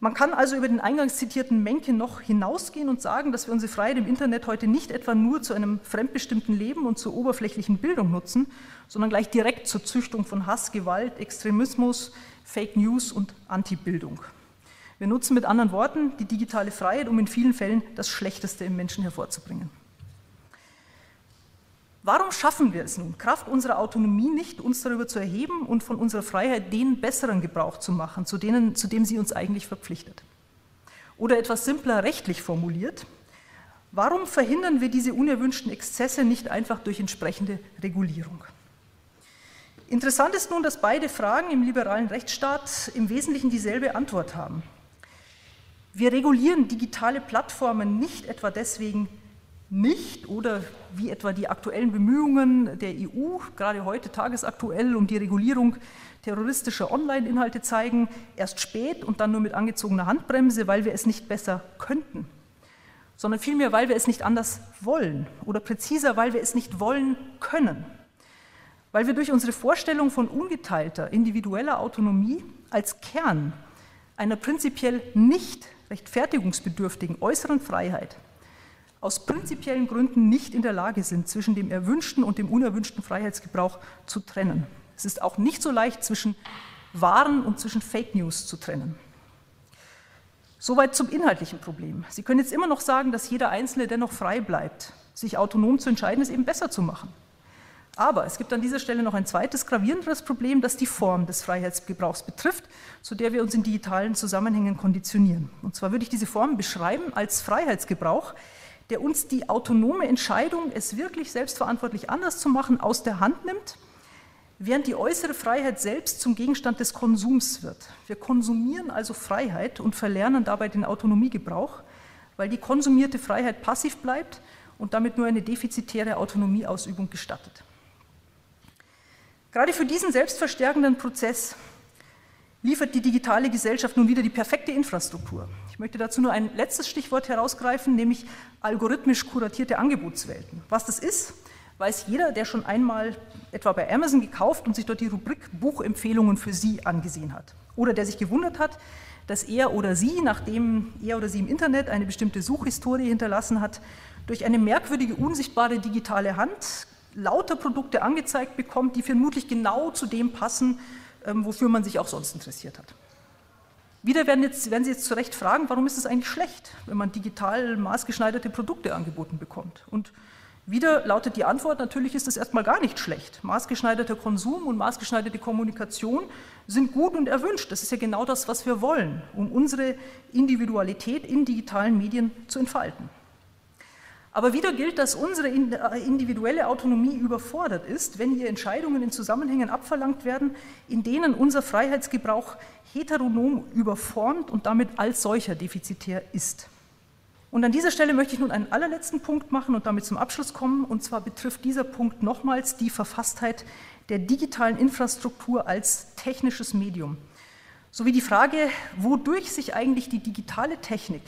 [SPEAKER 3] Man kann also über den eingangs zitierten Menke noch hinausgehen und sagen, dass wir unsere Freiheit im Internet heute nicht etwa nur zu einem fremdbestimmten Leben und zur oberflächlichen Bildung nutzen, sondern gleich direkt zur Züchtung von Hass, Gewalt, Extremismus, Fake News und Antibildung. Wir nutzen mit anderen Worten die digitale Freiheit, um in vielen Fällen das Schlechteste im Menschen hervorzubringen. Warum schaffen wir es nun, Kraft unserer Autonomie nicht, uns darüber zu erheben und von unserer Freiheit den besseren Gebrauch zu machen, zu, denen, zu dem sie uns eigentlich verpflichtet? Oder etwas simpler rechtlich formuliert, warum verhindern wir diese unerwünschten Exzesse nicht einfach durch entsprechende Regulierung? Interessant ist nun, dass beide Fragen im liberalen Rechtsstaat im Wesentlichen dieselbe Antwort haben. Wir regulieren digitale Plattformen nicht etwa deswegen, nicht oder wie etwa die aktuellen Bemühungen der EU, gerade heute tagesaktuell, um die Regulierung terroristischer Online-Inhalte zeigen, erst spät und dann nur mit angezogener Handbremse, weil wir es nicht besser könnten, sondern vielmehr, weil wir es nicht anders wollen oder präziser, weil wir es nicht wollen können, weil wir durch unsere Vorstellung von ungeteilter individueller Autonomie als Kern einer prinzipiell nicht rechtfertigungsbedürftigen äußeren Freiheit aus prinzipiellen Gründen nicht in der Lage sind, zwischen dem erwünschten und dem unerwünschten Freiheitsgebrauch zu trennen. Es ist auch nicht so leicht, zwischen Waren und zwischen Fake News zu trennen. Soweit zum inhaltlichen Problem. Sie können jetzt immer noch sagen, dass jeder Einzelne dennoch frei bleibt. Sich autonom zu entscheiden, ist eben besser zu machen. Aber es gibt an dieser Stelle noch ein zweites gravierenderes Problem, das die Form des Freiheitsgebrauchs betrifft, zu der wir uns in digitalen Zusammenhängen konditionieren. Und zwar würde ich diese Form beschreiben als Freiheitsgebrauch, der uns die autonome Entscheidung, es wirklich selbstverantwortlich anders zu machen, aus der Hand nimmt, während die äußere Freiheit selbst zum Gegenstand des Konsums wird. Wir konsumieren also Freiheit und verlernen dabei den Autonomiegebrauch, weil die konsumierte Freiheit passiv bleibt und damit nur eine defizitäre Autonomieausübung gestattet. Gerade für diesen selbstverstärkenden Prozess liefert die digitale Gesellschaft nun wieder die perfekte Infrastruktur. Ich möchte dazu nur ein letztes Stichwort herausgreifen, nämlich algorithmisch kuratierte Angebotswelten. Was das ist, weiß jeder, der schon einmal etwa bei Amazon gekauft und sich dort die Rubrik Buchempfehlungen für Sie angesehen hat. Oder der sich gewundert hat, dass er oder sie, nachdem er oder sie im Internet eine bestimmte Suchhistorie hinterlassen hat, durch eine merkwürdige, unsichtbare digitale Hand lauter Produkte angezeigt bekommt, die vermutlich genau zu dem passen, wofür man sich auch sonst interessiert hat. Wieder werden, jetzt, werden Sie jetzt zu Recht fragen, warum ist es eigentlich schlecht, wenn man digital maßgeschneiderte Produkte angeboten bekommt? Und wieder lautet die Antwort, natürlich ist es erstmal gar nicht schlecht. Maßgeschneiderter Konsum und maßgeschneiderte Kommunikation sind gut und erwünscht. Das ist ja genau das, was wir wollen, um unsere Individualität in digitalen Medien zu entfalten. Aber wieder gilt, dass unsere äh, individuelle Autonomie überfordert ist, wenn hier Entscheidungen in Zusammenhängen abverlangt werden, in denen unser Freiheitsgebrauch heteronom überformt und damit als solcher defizitär ist. Und an dieser Stelle möchte ich nun einen allerletzten Punkt machen und damit zum Abschluss kommen. Und zwar betrifft dieser Punkt nochmals die Verfasstheit der digitalen Infrastruktur als technisches Medium, sowie die Frage, wodurch sich eigentlich die digitale Technik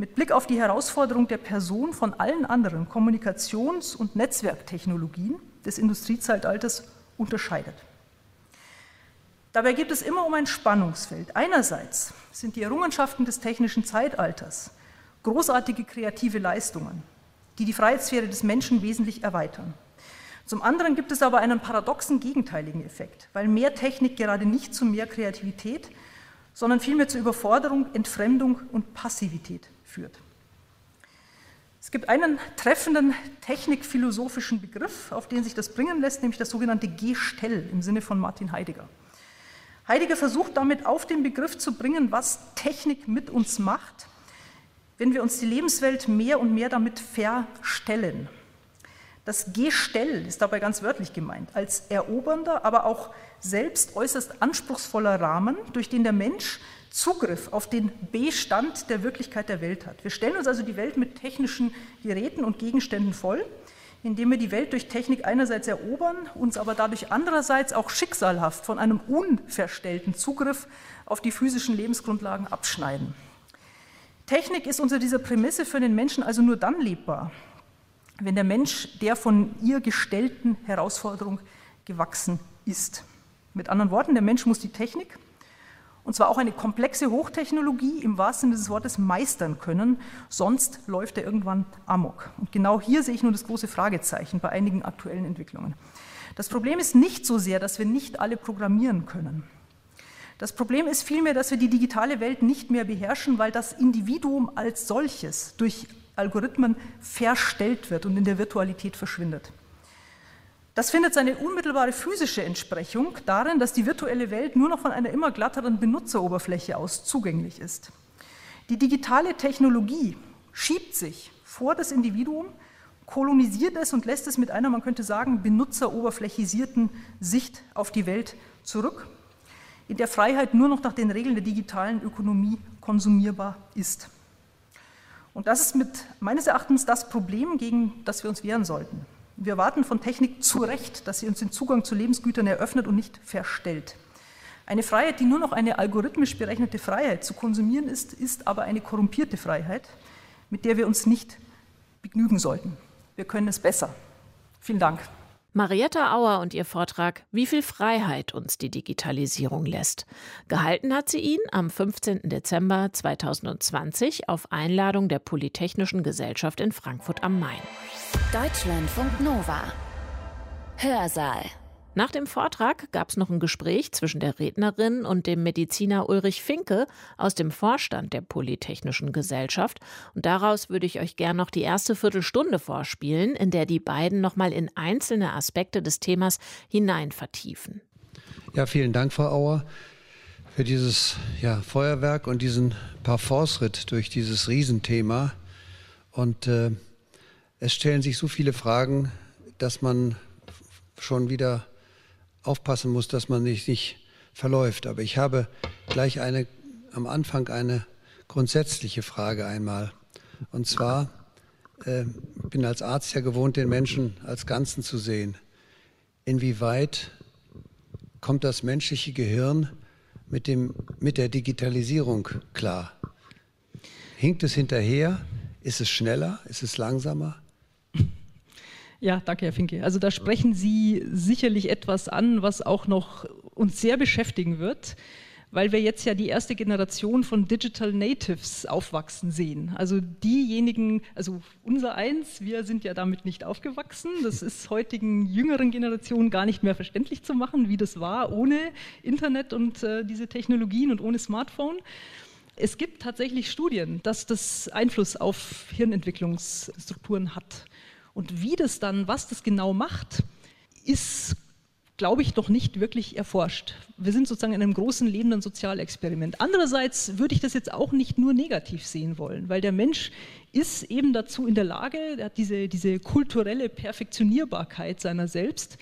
[SPEAKER 3] mit Blick auf die Herausforderung der Person von allen anderen Kommunikations- und Netzwerktechnologien des Industriezeitalters unterscheidet. Dabei geht es immer um ein Spannungsfeld. Einerseits sind die Errungenschaften des technischen Zeitalters großartige kreative Leistungen, die die Freiheitssphäre des Menschen wesentlich erweitern. Zum anderen gibt es aber einen paradoxen gegenteiligen Effekt, weil mehr Technik gerade nicht zu mehr Kreativität, sondern vielmehr zu Überforderung, Entfremdung und Passivität führt. Es gibt einen treffenden technikphilosophischen Begriff, auf den sich das bringen lässt, nämlich das sogenannte Gestell im Sinne von Martin Heidegger. Heidegger versucht damit auf den Begriff zu bringen, was Technik mit uns macht, wenn wir uns die Lebenswelt mehr und mehr damit verstellen. Das Gestell ist dabei ganz wörtlich gemeint, als erobernder, aber auch selbst äußerst anspruchsvoller Rahmen, durch den der Mensch Zugriff auf den Bestand der Wirklichkeit der Welt hat. Wir stellen uns also die Welt mit technischen Geräten und Gegenständen voll, indem wir die Welt durch Technik einerseits erobern, uns aber dadurch andererseits auch schicksalhaft von einem unverstellten Zugriff auf die physischen Lebensgrundlagen abschneiden. Technik ist unter dieser Prämisse für den Menschen also nur dann lebbar, wenn der Mensch der von ihr gestellten Herausforderung gewachsen ist. Mit anderen Worten, der Mensch muss die Technik und zwar auch eine komplexe Hochtechnologie im wahrsten Sinne des Wortes meistern können, sonst läuft er irgendwann amok. Und genau hier sehe ich nun das große Fragezeichen bei einigen aktuellen Entwicklungen. Das Problem ist nicht so sehr, dass wir nicht alle programmieren können. Das Problem ist vielmehr, dass wir die digitale Welt nicht mehr beherrschen, weil das Individuum als solches durch Algorithmen verstellt wird und in der Virtualität verschwindet. Das findet seine unmittelbare physische Entsprechung darin, dass die virtuelle Welt nur noch von einer immer glatteren Benutzeroberfläche aus zugänglich ist. Die digitale Technologie schiebt sich vor das Individuum, kolonisiert es und lässt es mit einer, man könnte sagen, benutzeroberflächisierten Sicht auf die Welt zurück, in der Freiheit nur noch nach den Regeln der digitalen Ökonomie konsumierbar ist. Und das ist mit meines Erachtens das Problem, gegen das wir uns wehren sollten. Wir erwarten von Technik zu Recht, dass sie uns den Zugang zu Lebensgütern eröffnet und nicht verstellt. Eine Freiheit, die nur noch eine algorithmisch berechnete Freiheit zu konsumieren ist, ist aber eine korrumpierte Freiheit, mit der wir uns nicht begnügen sollten. Wir können es besser. Vielen Dank.
[SPEAKER 2] Marietta Auer und ihr Vortrag Wie viel Freiheit uns die Digitalisierung lässt. Gehalten hat sie ihn am 15. Dezember 2020 auf Einladung der Polytechnischen Gesellschaft in Frankfurt am Main.
[SPEAKER 1] Deutschlandfunk Nova Hörsaal
[SPEAKER 2] nach dem Vortrag gab es noch ein Gespräch zwischen der Rednerin und dem Mediziner Ulrich Finke aus dem Vorstand der Polytechnischen Gesellschaft. Und daraus würde ich euch gern noch die erste Viertelstunde vorspielen, in der die beiden nochmal in einzelne Aspekte des Themas hinein vertiefen.
[SPEAKER 4] Ja, vielen Dank, Frau Auer, für dieses ja, Feuerwerk und diesen Parforce-Ritt durch dieses Riesenthema. Und äh, es stellen sich so viele Fragen, dass man schon wieder aufpassen muss, dass man sich nicht verläuft. Aber ich habe gleich eine, am Anfang eine grundsätzliche Frage einmal. Und zwar, äh, bin als Arzt ja gewohnt, den Menschen als Ganzen zu sehen. Inwieweit kommt das menschliche Gehirn mit, dem, mit der Digitalisierung klar? Hinkt es hinterher? Ist es schneller? Ist es langsamer?
[SPEAKER 3] Ja, danke, Herr Finke. Also da sprechen Sie sicherlich etwas an, was auch noch uns sehr beschäftigen wird weil wir jetzt ja die erste Generation von Digital Natives aufwachsen sehen. Also diejenigen, also unser eins, wir sind ja damit nicht aufgewachsen. Das *laughs* ist heutigen jüngeren Generationen gar nicht mehr verständlich zu machen, wie das war ohne Internet und äh, diese Technologien und ohne Smartphone. Es gibt tatsächlich Studien, dass das Einfluss auf Hirnentwicklungsstrukturen hat. Und wie das dann, was das genau macht, ist glaube ich, noch nicht wirklich erforscht. Wir sind sozusagen in einem großen lebenden Sozialexperiment. Andererseits würde ich das jetzt auch nicht nur negativ sehen wollen, weil der Mensch ist eben dazu in der Lage, er hat diese, diese kulturelle Perfektionierbarkeit seiner selbst.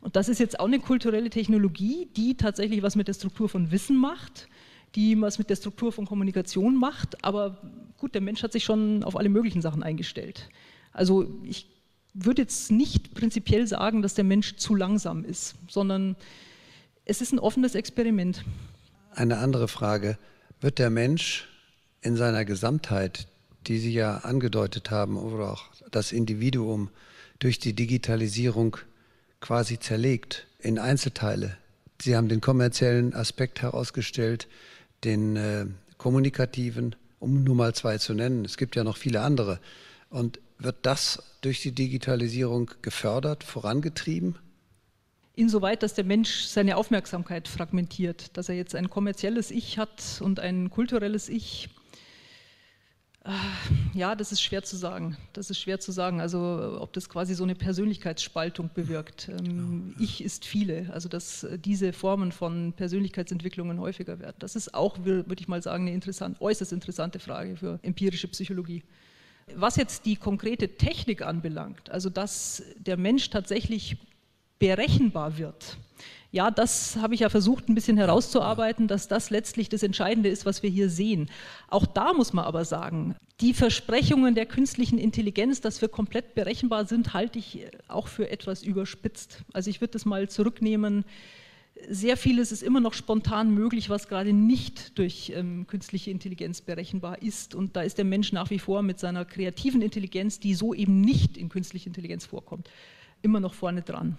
[SPEAKER 3] Und das ist jetzt auch eine kulturelle Technologie, die tatsächlich was mit der Struktur von Wissen macht, die was mit der Struktur von Kommunikation macht. Aber gut, der Mensch hat sich schon auf alle möglichen Sachen eingestellt. Also ich würde jetzt nicht prinzipiell sagen, dass der Mensch zu langsam ist, sondern es ist ein offenes Experiment.
[SPEAKER 4] Eine andere Frage. Wird der Mensch in seiner Gesamtheit, die Sie ja angedeutet haben, oder auch das Individuum durch die Digitalisierung quasi zerlegt in Einzelteile? Sie haben den kommerziellen Aspekt herausgestellt, den äh, kommunikativen, um nur mal zwei zu nennen. Es gibt ja noch viele andere. Und wird das durch die Digitalisierung gefördert, vorangetrieben?
[SPEAKER 3] Insoweit, dass der Mensch seine Aufmerksamkeit fragmentiert, dass er jetzt ein kommerzielles Ich hat und ein kulturelles Ich. Äh, ja, das ist schwer zu sagen. Das ist schwer zu sagen. Also, ob das quasi so eine Persönlichkeitsspaltung bewirkt. Ähm, ich ist viele. Also, dass diese Formen von Persönlichkeitsentwicklungen häufiger werden. Das ist auch, würde ich mal sagen, eine interessant, äußerst interessante Frage für empirische Psychologie. Was jetzt die konkrete Technik anbelangt, also dass der Mensch tatsächlich berechenbar wird, ja, das habe ich ja versucht ein bisschen herauszuarbeiten, dass das letztlich das Entscheidende ist, was wir hier sehen. Auch da muss man aber sagen, die Versprechungen der künstlichen Intelligenz, dass wir komplett berechenbar sind, halte ich auch für etwas überspitzt. Also ich würde das mal zurücknehmen sehr vieles ist immer noch spontan möglich, was gerade nicht durch ähm, künstliche Intelligenz berechenbar ist. Und da ist der Mensch nach wie vor mit seiner kreativen Intelligenz, die so eben nicht in künstliche Intelligenz vorkommt, immer noch vorne dran.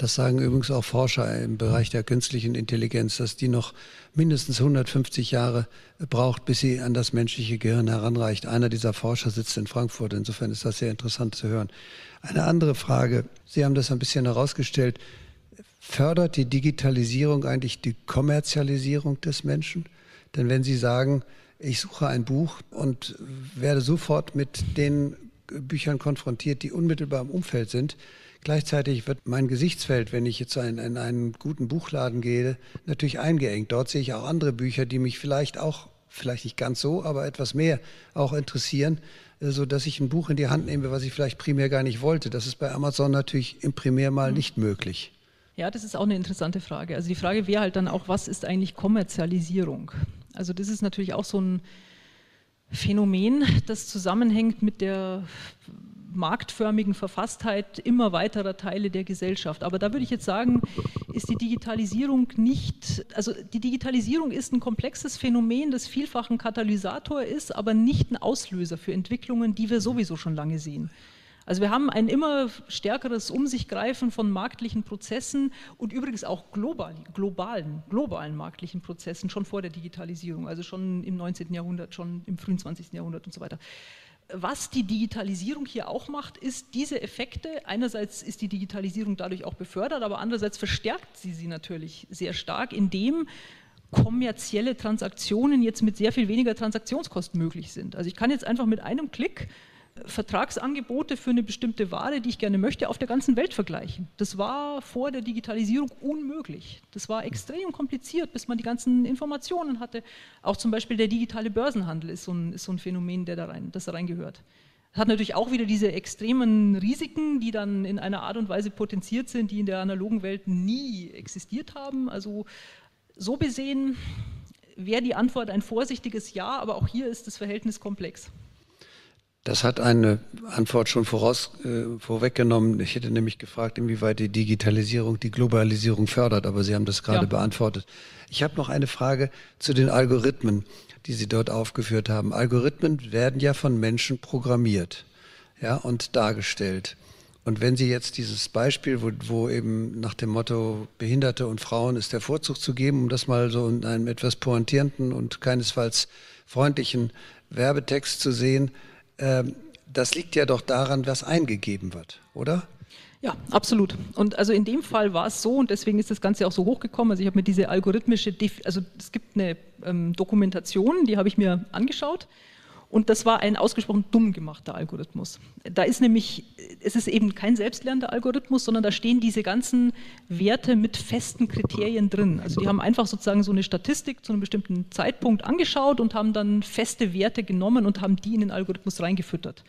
[SPEAKER 4] Das sagen übrigens auch Forscher im Bereich der künstlichen Intelligenz, dass die noch mindestens 150 Jahre braucht, bis sie an das menschliche Gehirn heranreicht. Einer dieser Forscher sitzt in Frankfurt. Insofern ist das sehr interessant zu hören. Eine andere Frage. Sie haben das ein bisschen herausgestellt fördert die Digitalisierung eigentlich die Kommerzialisierung des Menschen? Denn wenn Sie sagen, ich suche ein Buch und werde sofort mit den Büchern konfrontiert, die unmittelbar im Umfeld sind, Gleichzeitig wird mein Gesichtsfeld, wenn ich jetzt in, in, einen guten Buchladen gehe, natürlich eingeengt. Dort sehe ich auch andere Bücher, die mich vielleicht auch, vielleicht nicht ganz so, aber etwas mehr auch interessieren, äh, so dass ich ein Buch in die Hand nehme, was ich vielleicht primär gar nicht wollte. Das ist bei Amazon natürlich im Primär mal mhm. nicht möglich.
[SPEAKER 3] Ja, das ist auch eine interessante Frage. Also die Frage wäre halt dann auch, was ist eigentlich Kommerzialisierung? Also das ist natürlich auch so ein Phänomen, das zusammenhängt mit der marktförmigen Verfasstheit immer weiterer Teile der Gesellschaft. Aber da würde ich jetzt sagen, ist die Digitalisierung nicht, also die Digitalisierung ist ein komplexes Phänomen, das vielfach ein Katalysator ist, aber nicht ein Auslöser für Entwicklungen, die wir sowieso schon lange sehen. Also wir haben ein immer stärkeres Um sich greifen von marktlichen Prozessen und übrigens auch global, globalen, globalen marktlichen Prozessen schon vor der Digitalisierung, also schon im 19. Jahrhundert, schon im frühen 20. Jahrhundert und so weiter. Was die Digitalisierung hier auch macht, ist diese Effekte. Einerseits ist die Digitalisierung dadurch auch befördert, aber andererseits verstärkt sie sie natürlich sehr stark, indem kommerzielle Transaktionen jetzt mit sehr viel weniger Transaktionskosten möglich sind. Also ich kann jetzt einfach mit einem Klick Vertragsangebote für eine bestimmte Ware, die ich gerne möchte, auf der ganzen Welt vergleichen. Das war vor der Digitalisierung unmöglich. Das war extrem kompliziert, bis man die ganzen Informationen hatte. Auch zum Beispiel der digitale Börsenhandel ist so ein, ist so ein Phänomen, der da rein, das da reingehört. Hat natürlich auch wieder diese extremen Risiken, die dann in einer Art und Weise potenziert sind, die in der analogen Welt nie existiert haben. Also so besehen wäre die Antwort ein vorsichtiges Ja, aber auch hier ist das Verhältnis komplex.
[SPEAKER 4] Das hat eine Antwort schon voraus, äh, vorweggenommen. Ich hätte nämlich gefragt, inwieweit die Digitalisierung die Globalisierung fördert, aber Sie haben das gerade ja. beantwortet. Ich habe noch eine Frage zu den Algorithmen, die Sie dort aufgeführt haben. Algorithmen werden ja von Menschen programmiert ja, und dargestellt. Und wenn Sie jetzt dieses Beispiel, wo, wo, eben nach dem Motto Behinderte und Frauen ist der Vorzug zu geben, um das mal so in einem etwas pointierenden und keinesfalls freundlichen Werbetext zu sehen, das liegt ja doch daran, was eingegeben wird, oder?
[SPEAKER 3] Ja, absolut. Und also in dem Fall war es so und deswegen ist das Ganze auch so hochgekommen. Also ich habe mir diese algorithmische, also es gibt eine ähm, Dokumentation, die habe ich mir angeschaut und das war ein ausgesprochen dumm gemachter Algorithmus. Da ist nämlich, es ist eben kein selbstlernender Algorithmus, sondern da stehen diese ganzen Werte mit festen Kriterien drin. Also die haben einfach sozusagen so eine Statistik zu einem bestimmten Zeitpunkt angeschaut und haben dann feste Werte genommen und haben die in den Algorithmus reingefüttert.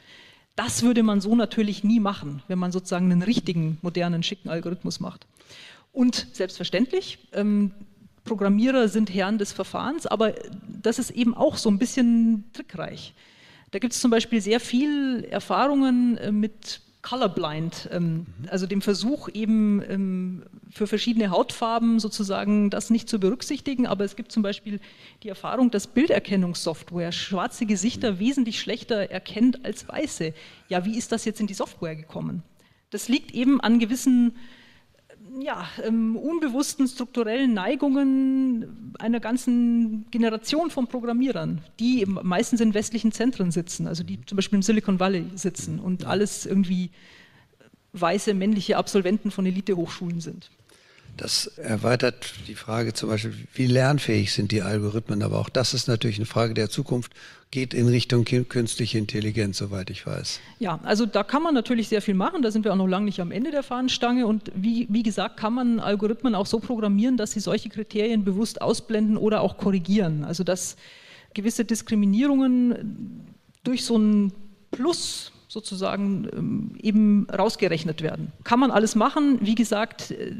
[SPEAKER 3] Das würde man so natürlich nie machen, wenn man sozusagen einen richtigen, modernen, schicken Algorithmus macht. Und selbstverständlich, ähm, Programmierer sind Herren des Verfahrens, aber das ist eben auch so ein bisschen trickreich. Da gibt es zum Beispiel sehr viel Erfahrungen äh, mit Colorblind, ähm, also dem Versuch eben ähm, für verschiedene Hautfarben sozusagen das nicht zu berücksichtigen, aber es gibt zum Beispiel die Erfahrung, dass Bilderkennungssoftware schwarze Gesichter wesentlich schlechter erkennt als weiße. Ja, wie ist das jetzt in die Software gekommen? Das liegt eben an gewissen ja, ähm, unbewussten strukturellen Neigungen einer ganzen Generation von Programmierern, die meistens in westlichen Zentren sitzen, also die zum Beispiel im Silicon Valley sitzen und alles irgendwie weiße männliche Absolventen von Elite-Hochschulen sind.
[SPEAKER 4] Das erweitert die Frage zum Beispiel, wie lernfähig sind die Algorithmen, aber auch das ist natürlich eine Frage der Zukunft, geht in Richtung künstliche Intelligenz, soweit ich weiß.
[SPEAKER 3] Ja, also da kann man natürlich sehr viel machen, da sind wir auch noch lange nicht am Ende der Fahnenstange und wie, wie gesagt, kann man Algorithmen auch so programmieren, dass sie solche Kriterien bewusst ausblenden oder auch korrigieren. Also dass gewisse Diskriminierungen durch so ein Plus sozusagen ähm, eben rausgerechnet werden. Kann man alles machen. Wie gesagt, äh,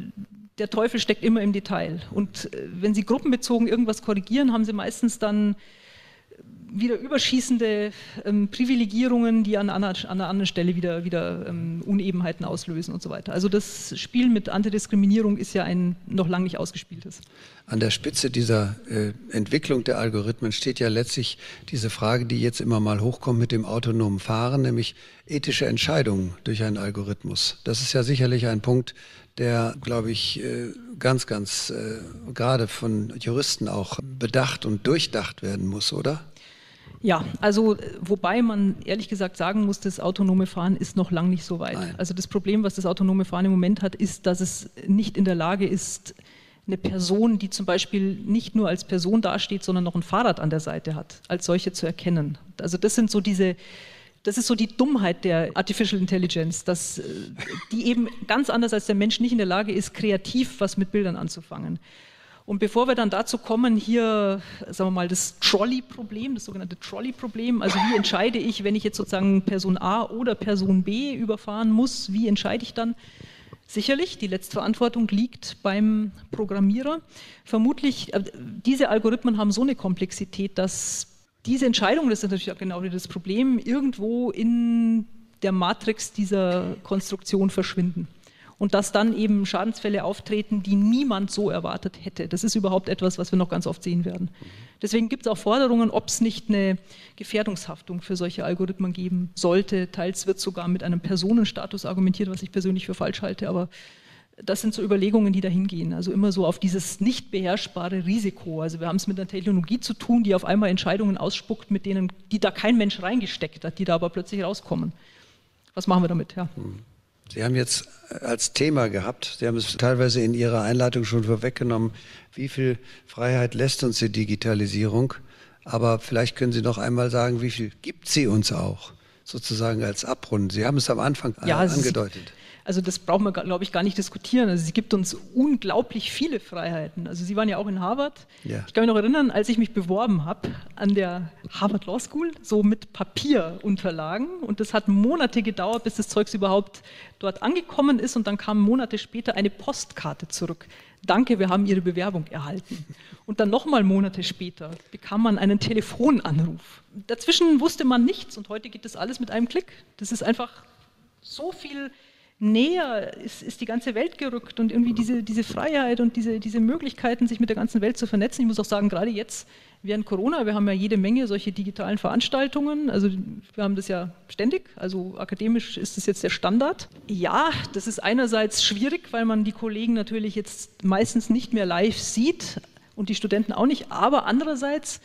[SPEAKER 3] der Teufel steckt immer im Detail. Und äh, wenn Sie gruppenbezogen irgendwas korrigieren, haben Sie meistens dann wieder überschießende ähm, Privilegierungen, die an, an, an, einer anderen Stelle wieder, wieder ähm, Unebenheiten auslösen und so weiter. Also das Spiel mit Antidiskriminierung ist ja ein noch lange nicht ausgespieltes.
[SPEAKER 4] An der Spitze dieser äh, Entwicklung der Algorithmen steht ja letztlich diese Frage, die jetzt immer mal hochkommt mit dem autonomen Fahren, nämlich ethische Entscheidungen durch einen Algorithmus. Das ist ja sicherlich ein Punkt, der, glaube ich, äh, ganz, ganz äh, gerade von Juristen auch bedacht und durchdacht werden muss, oder?
[SPEAKER 3] Ja, also wobei man ehrlich gesagt sagen muss, das autonome Fahren ist noch lang nicht so weit. Nein. Also das Problem, was das autonome Fahren im Moment hat, ist, dass es nicht in der Lage ist, eine Person, die zum Beispiel nicht nur als Person dasteht, sondern noch ein Fahrrad an der Seite hat, als solche zu erkennen. Also das sind so diese, das ist so die Dummheit der Artificial Intelligence, dass äh, die eben ganz anders als der Mensch nicht in der Lage ist, kreativ was mit Bildern anzufangen. Und bevor wir dann dazu kommen, hier, sagen wir mal, das Trolley-Problem, das sogenannte Trolley-Problem, also wie entscheide ich, wenn ich jetzt sozusagen Person A oder Person B überfahren muss, wie entscheide ich dann? Sicherlich, die Letztverantwortung liegt beim Programmierer. Vermutlich, äh, diese Algorithmen haben so eine Komplexität, dass diese Entscheidung, das ist natürlich auch genau das Problem, irgendwo in der Matrix dieser Konstruktion verschwinden und dass dann eben Schadensfälle auftreten, die niemand so erwartet hätte. Das ist überhaupt etwas, was wir noch ganz oft sehen werden. Deswegen gibt es auch Forderungen, ob es nicht eine Gefährdungshaftung für solche Algorithmen geben sollte. Teils wird sogar mit einem Personenstatus argumentiert, was ich persönlich für falsch halte, aber das sind so Überlegungen, die dahin gehen. Also immer so auf dieses nicht beherrschbare Risiko. Also wir haben es mit einer Technologie zu tun, die auf einmal Entscheidungen ausspuckt, mit denen, die da kein Mensch reingesteckt hat, die da aber plötzlich rauskommen. Was machen wir damit? Ja.
[SPEAKER 4] Sie haben jetzt als Thema gehabt, Sie haben es teilweise in Ihrer Einleitung schon vorweggenommen, wie viel Freiheit lässt uns die Digitalisierung? Aber vielleicht können Sie noch einmal sagen, wie viel gibt sie uns auch, sozusagen als Abrunden? Sie haben es am Anfang ja, angedeutet.
[SPEAKER 3] Also das brauchen wir, glaube ich, gar nicht diskutieren. Also sie gibt uns unglaublich viele Freiheiten. Also Sie waren ja auch in Harvard. Ja. Ich kann mich noch erinnern, als ich mich beworben habe an der Harvard Law School, so mit Papierunterlagen. Und das hat Monate gedauert, bis das Zeugs überhaupt dort angekommen ist. Und dann kam Monate später eine Postkarte zurück. Danke, wir haben Ihre Bewerbung erhalten. Und dann nochmal Monate später bekam man einen Telefonanruf. Dazwischen wusste man nichts und heute geht das alles mit einem Klick. Das ist einfach so viel näher ist, ist, die ganze Welt gerückt und irgendwie diese, diese Freiheit und diese, diese Möglichkeiten, sich mit der ganzen Welt zu vernetzen. Ich muss auch sagen, gerade jetzt während Corona, wir haben ja jede Menge solche digitalen Veranstaltungen. Also wir haben das ja ständig. Also akademisch ist das jetzt der Standard. Ja, das ist einerseits schwierig, weil man die Kollegen natürlich jetzt meistens nicht mehr live sieht und die Studenten auch nicht. Aber andererseits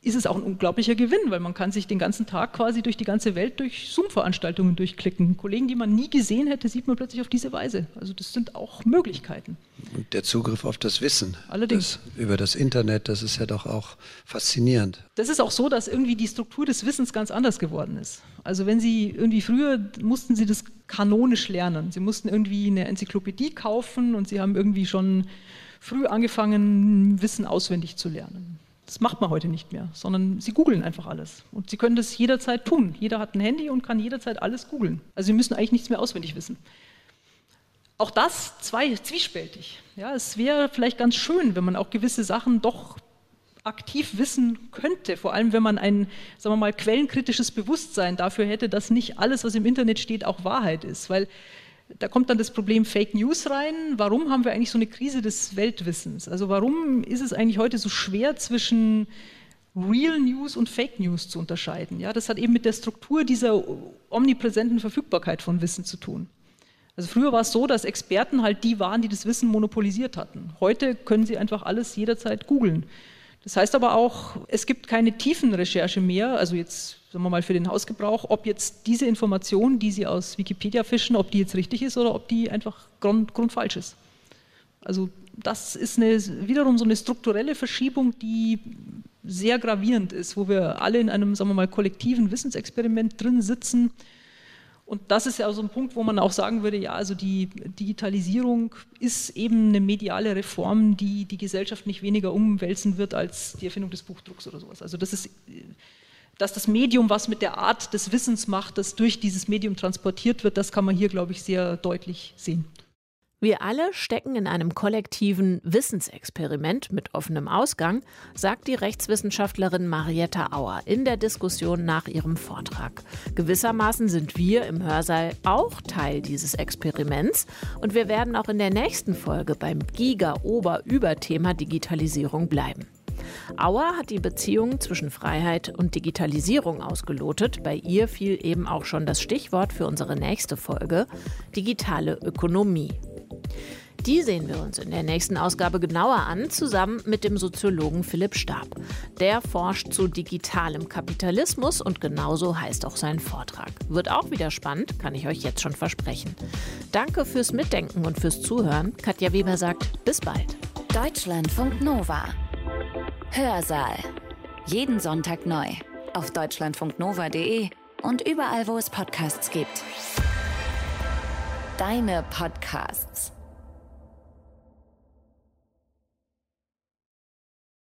[SPEAKER 3] ist es auch ein unglaublicher Gewinn, weil man kann sich den ganzen Tag quasi durch die ganze Welt durch Zoom-Veranstaltungen durchklicken. Kollegen, die man nie gesehen hätte, sieht man plötzlich auf diese Weise. Also das sind auch Möglichkeiten.
[SPEAKER 4] Und der Zugriff auf das Wissen.
[SPEAKER 3] Allerdings.
[SPEAKER 4] Das, über das Internet, das ist ja doch auch faszinierend.
[SPEAKER 3] Das ist auch so, dass irgendwie die Struktur des Wissens ganz anders geworden ist. Also wenn Sie irgendwie früher mussten Sie das kanonisch lernen. Sie mussten irgendwie eine Enzyklopädie kaufen und Sie haben irgendwie schon früh angefangen, Wissen auswendig zu lernen. Das macht man heute nicht mehr, sondern sie googeln einfach alles. Und sie können das jederzeit tun. Jeder hat ein Handy und kann jederzeit alles googeln. Also sie müssen eigentlich nichts mehr auswendig wissen. Auch das zwei, zwiespältig. Ja, es wäre vielleicht ganz schön, wenn man auch gewisse Sachen doch aktiv wissen könnte, vor allem wenn man ein, sagen wir mal, quellenkritisches Bewusstsein dafür hätte, dass nicht alles, was im Internet steht, auch Wahrheit ist. Weil da kommt dann das Problem Fake News rein. Warum haben wir eigentlich so eine Krise des Weltwissens? Also warum ist es eigentlich heute so schwer zwischen Real News und Fake News zu unterscheiden? Ja, das hat eben mit der Struktur dieser omnipräsenten Verfügbarkeit von Wissen zu tun. Also früher war es so, dass Experten halt die waren, die das Wissen monopolisiert hatten. Heute können sie einfach alles jederzeit googeln. Das heißt aber auch, es gibt keine Tiefenrecherche mehr, also jetzt sagen wir mal für den Hausgebrauch, ob jetzt diese Information, die Sie aus Wikipedia fischen, ob die jetzt richtig ist oder ob die einfach grund, grundfalsch ist. Also das ist eine, wiederum so eine strukturelle Verschiebung, die sehr gravierend ist, wo wir alle in einem, sagen wir mal, kollektiven Wissensexperiment drin sitzen. Und das ist ja so ein Punkt, wo man auch sagen würde, ja, also die Digitalisierung ist eben eine mediale Reform, die die Gesellschaft nicht weniger umwälzen wird als die Erfindung des Buchdrucks oder sowas. Also das ist dass das Medium was mit der Art des Wissens macht, das durch dieses Medium transportiert wird, das kann man hier, glaube ich, sehr deutlich sehen.
[SPEAKER 2] Wir alle stecken in einem kollektiven Wissensexperiment mit offenem Ausgang, sagt die Rechtswissenschaftlerin Marietta Auer in der Diskussion nach ihrem Vortrag. Gewissermaßen sind wir im Hörsaal auch Teil dieses Experiments und wir werden auch in der nächsten Folge beim Giga-Ober-Über-Thema Digitalisierung bleiben. Auer hat die Beziehung zwischen Freiheit und Digitalisierung ausgelotet. Bei ihr fiel eben auch schon das Stichwort für unsere nächste Folge, digitale Ökonomie. Die sehen wir uns in der nächsten Ausgabe genauer an, zusammen mit dem Soziologen Philipp Stab. Der forscht zu digitalem Kapitalismus und genauso heißt auch sein Vortrag. Wird auch wieder spannend, kann ich euch jetzt schon versprechen. Danke fürs Mitdenken und fürs Zuhören. Katja Weber sagt, bis bald.
[SPEAKER 1] Deutschlandfunk Nova. Hörsaal. Jeden Sonntag neu. Auf deutschlandfunknova.de und überall, wo es Podcasts gibt. Deine Podcasts.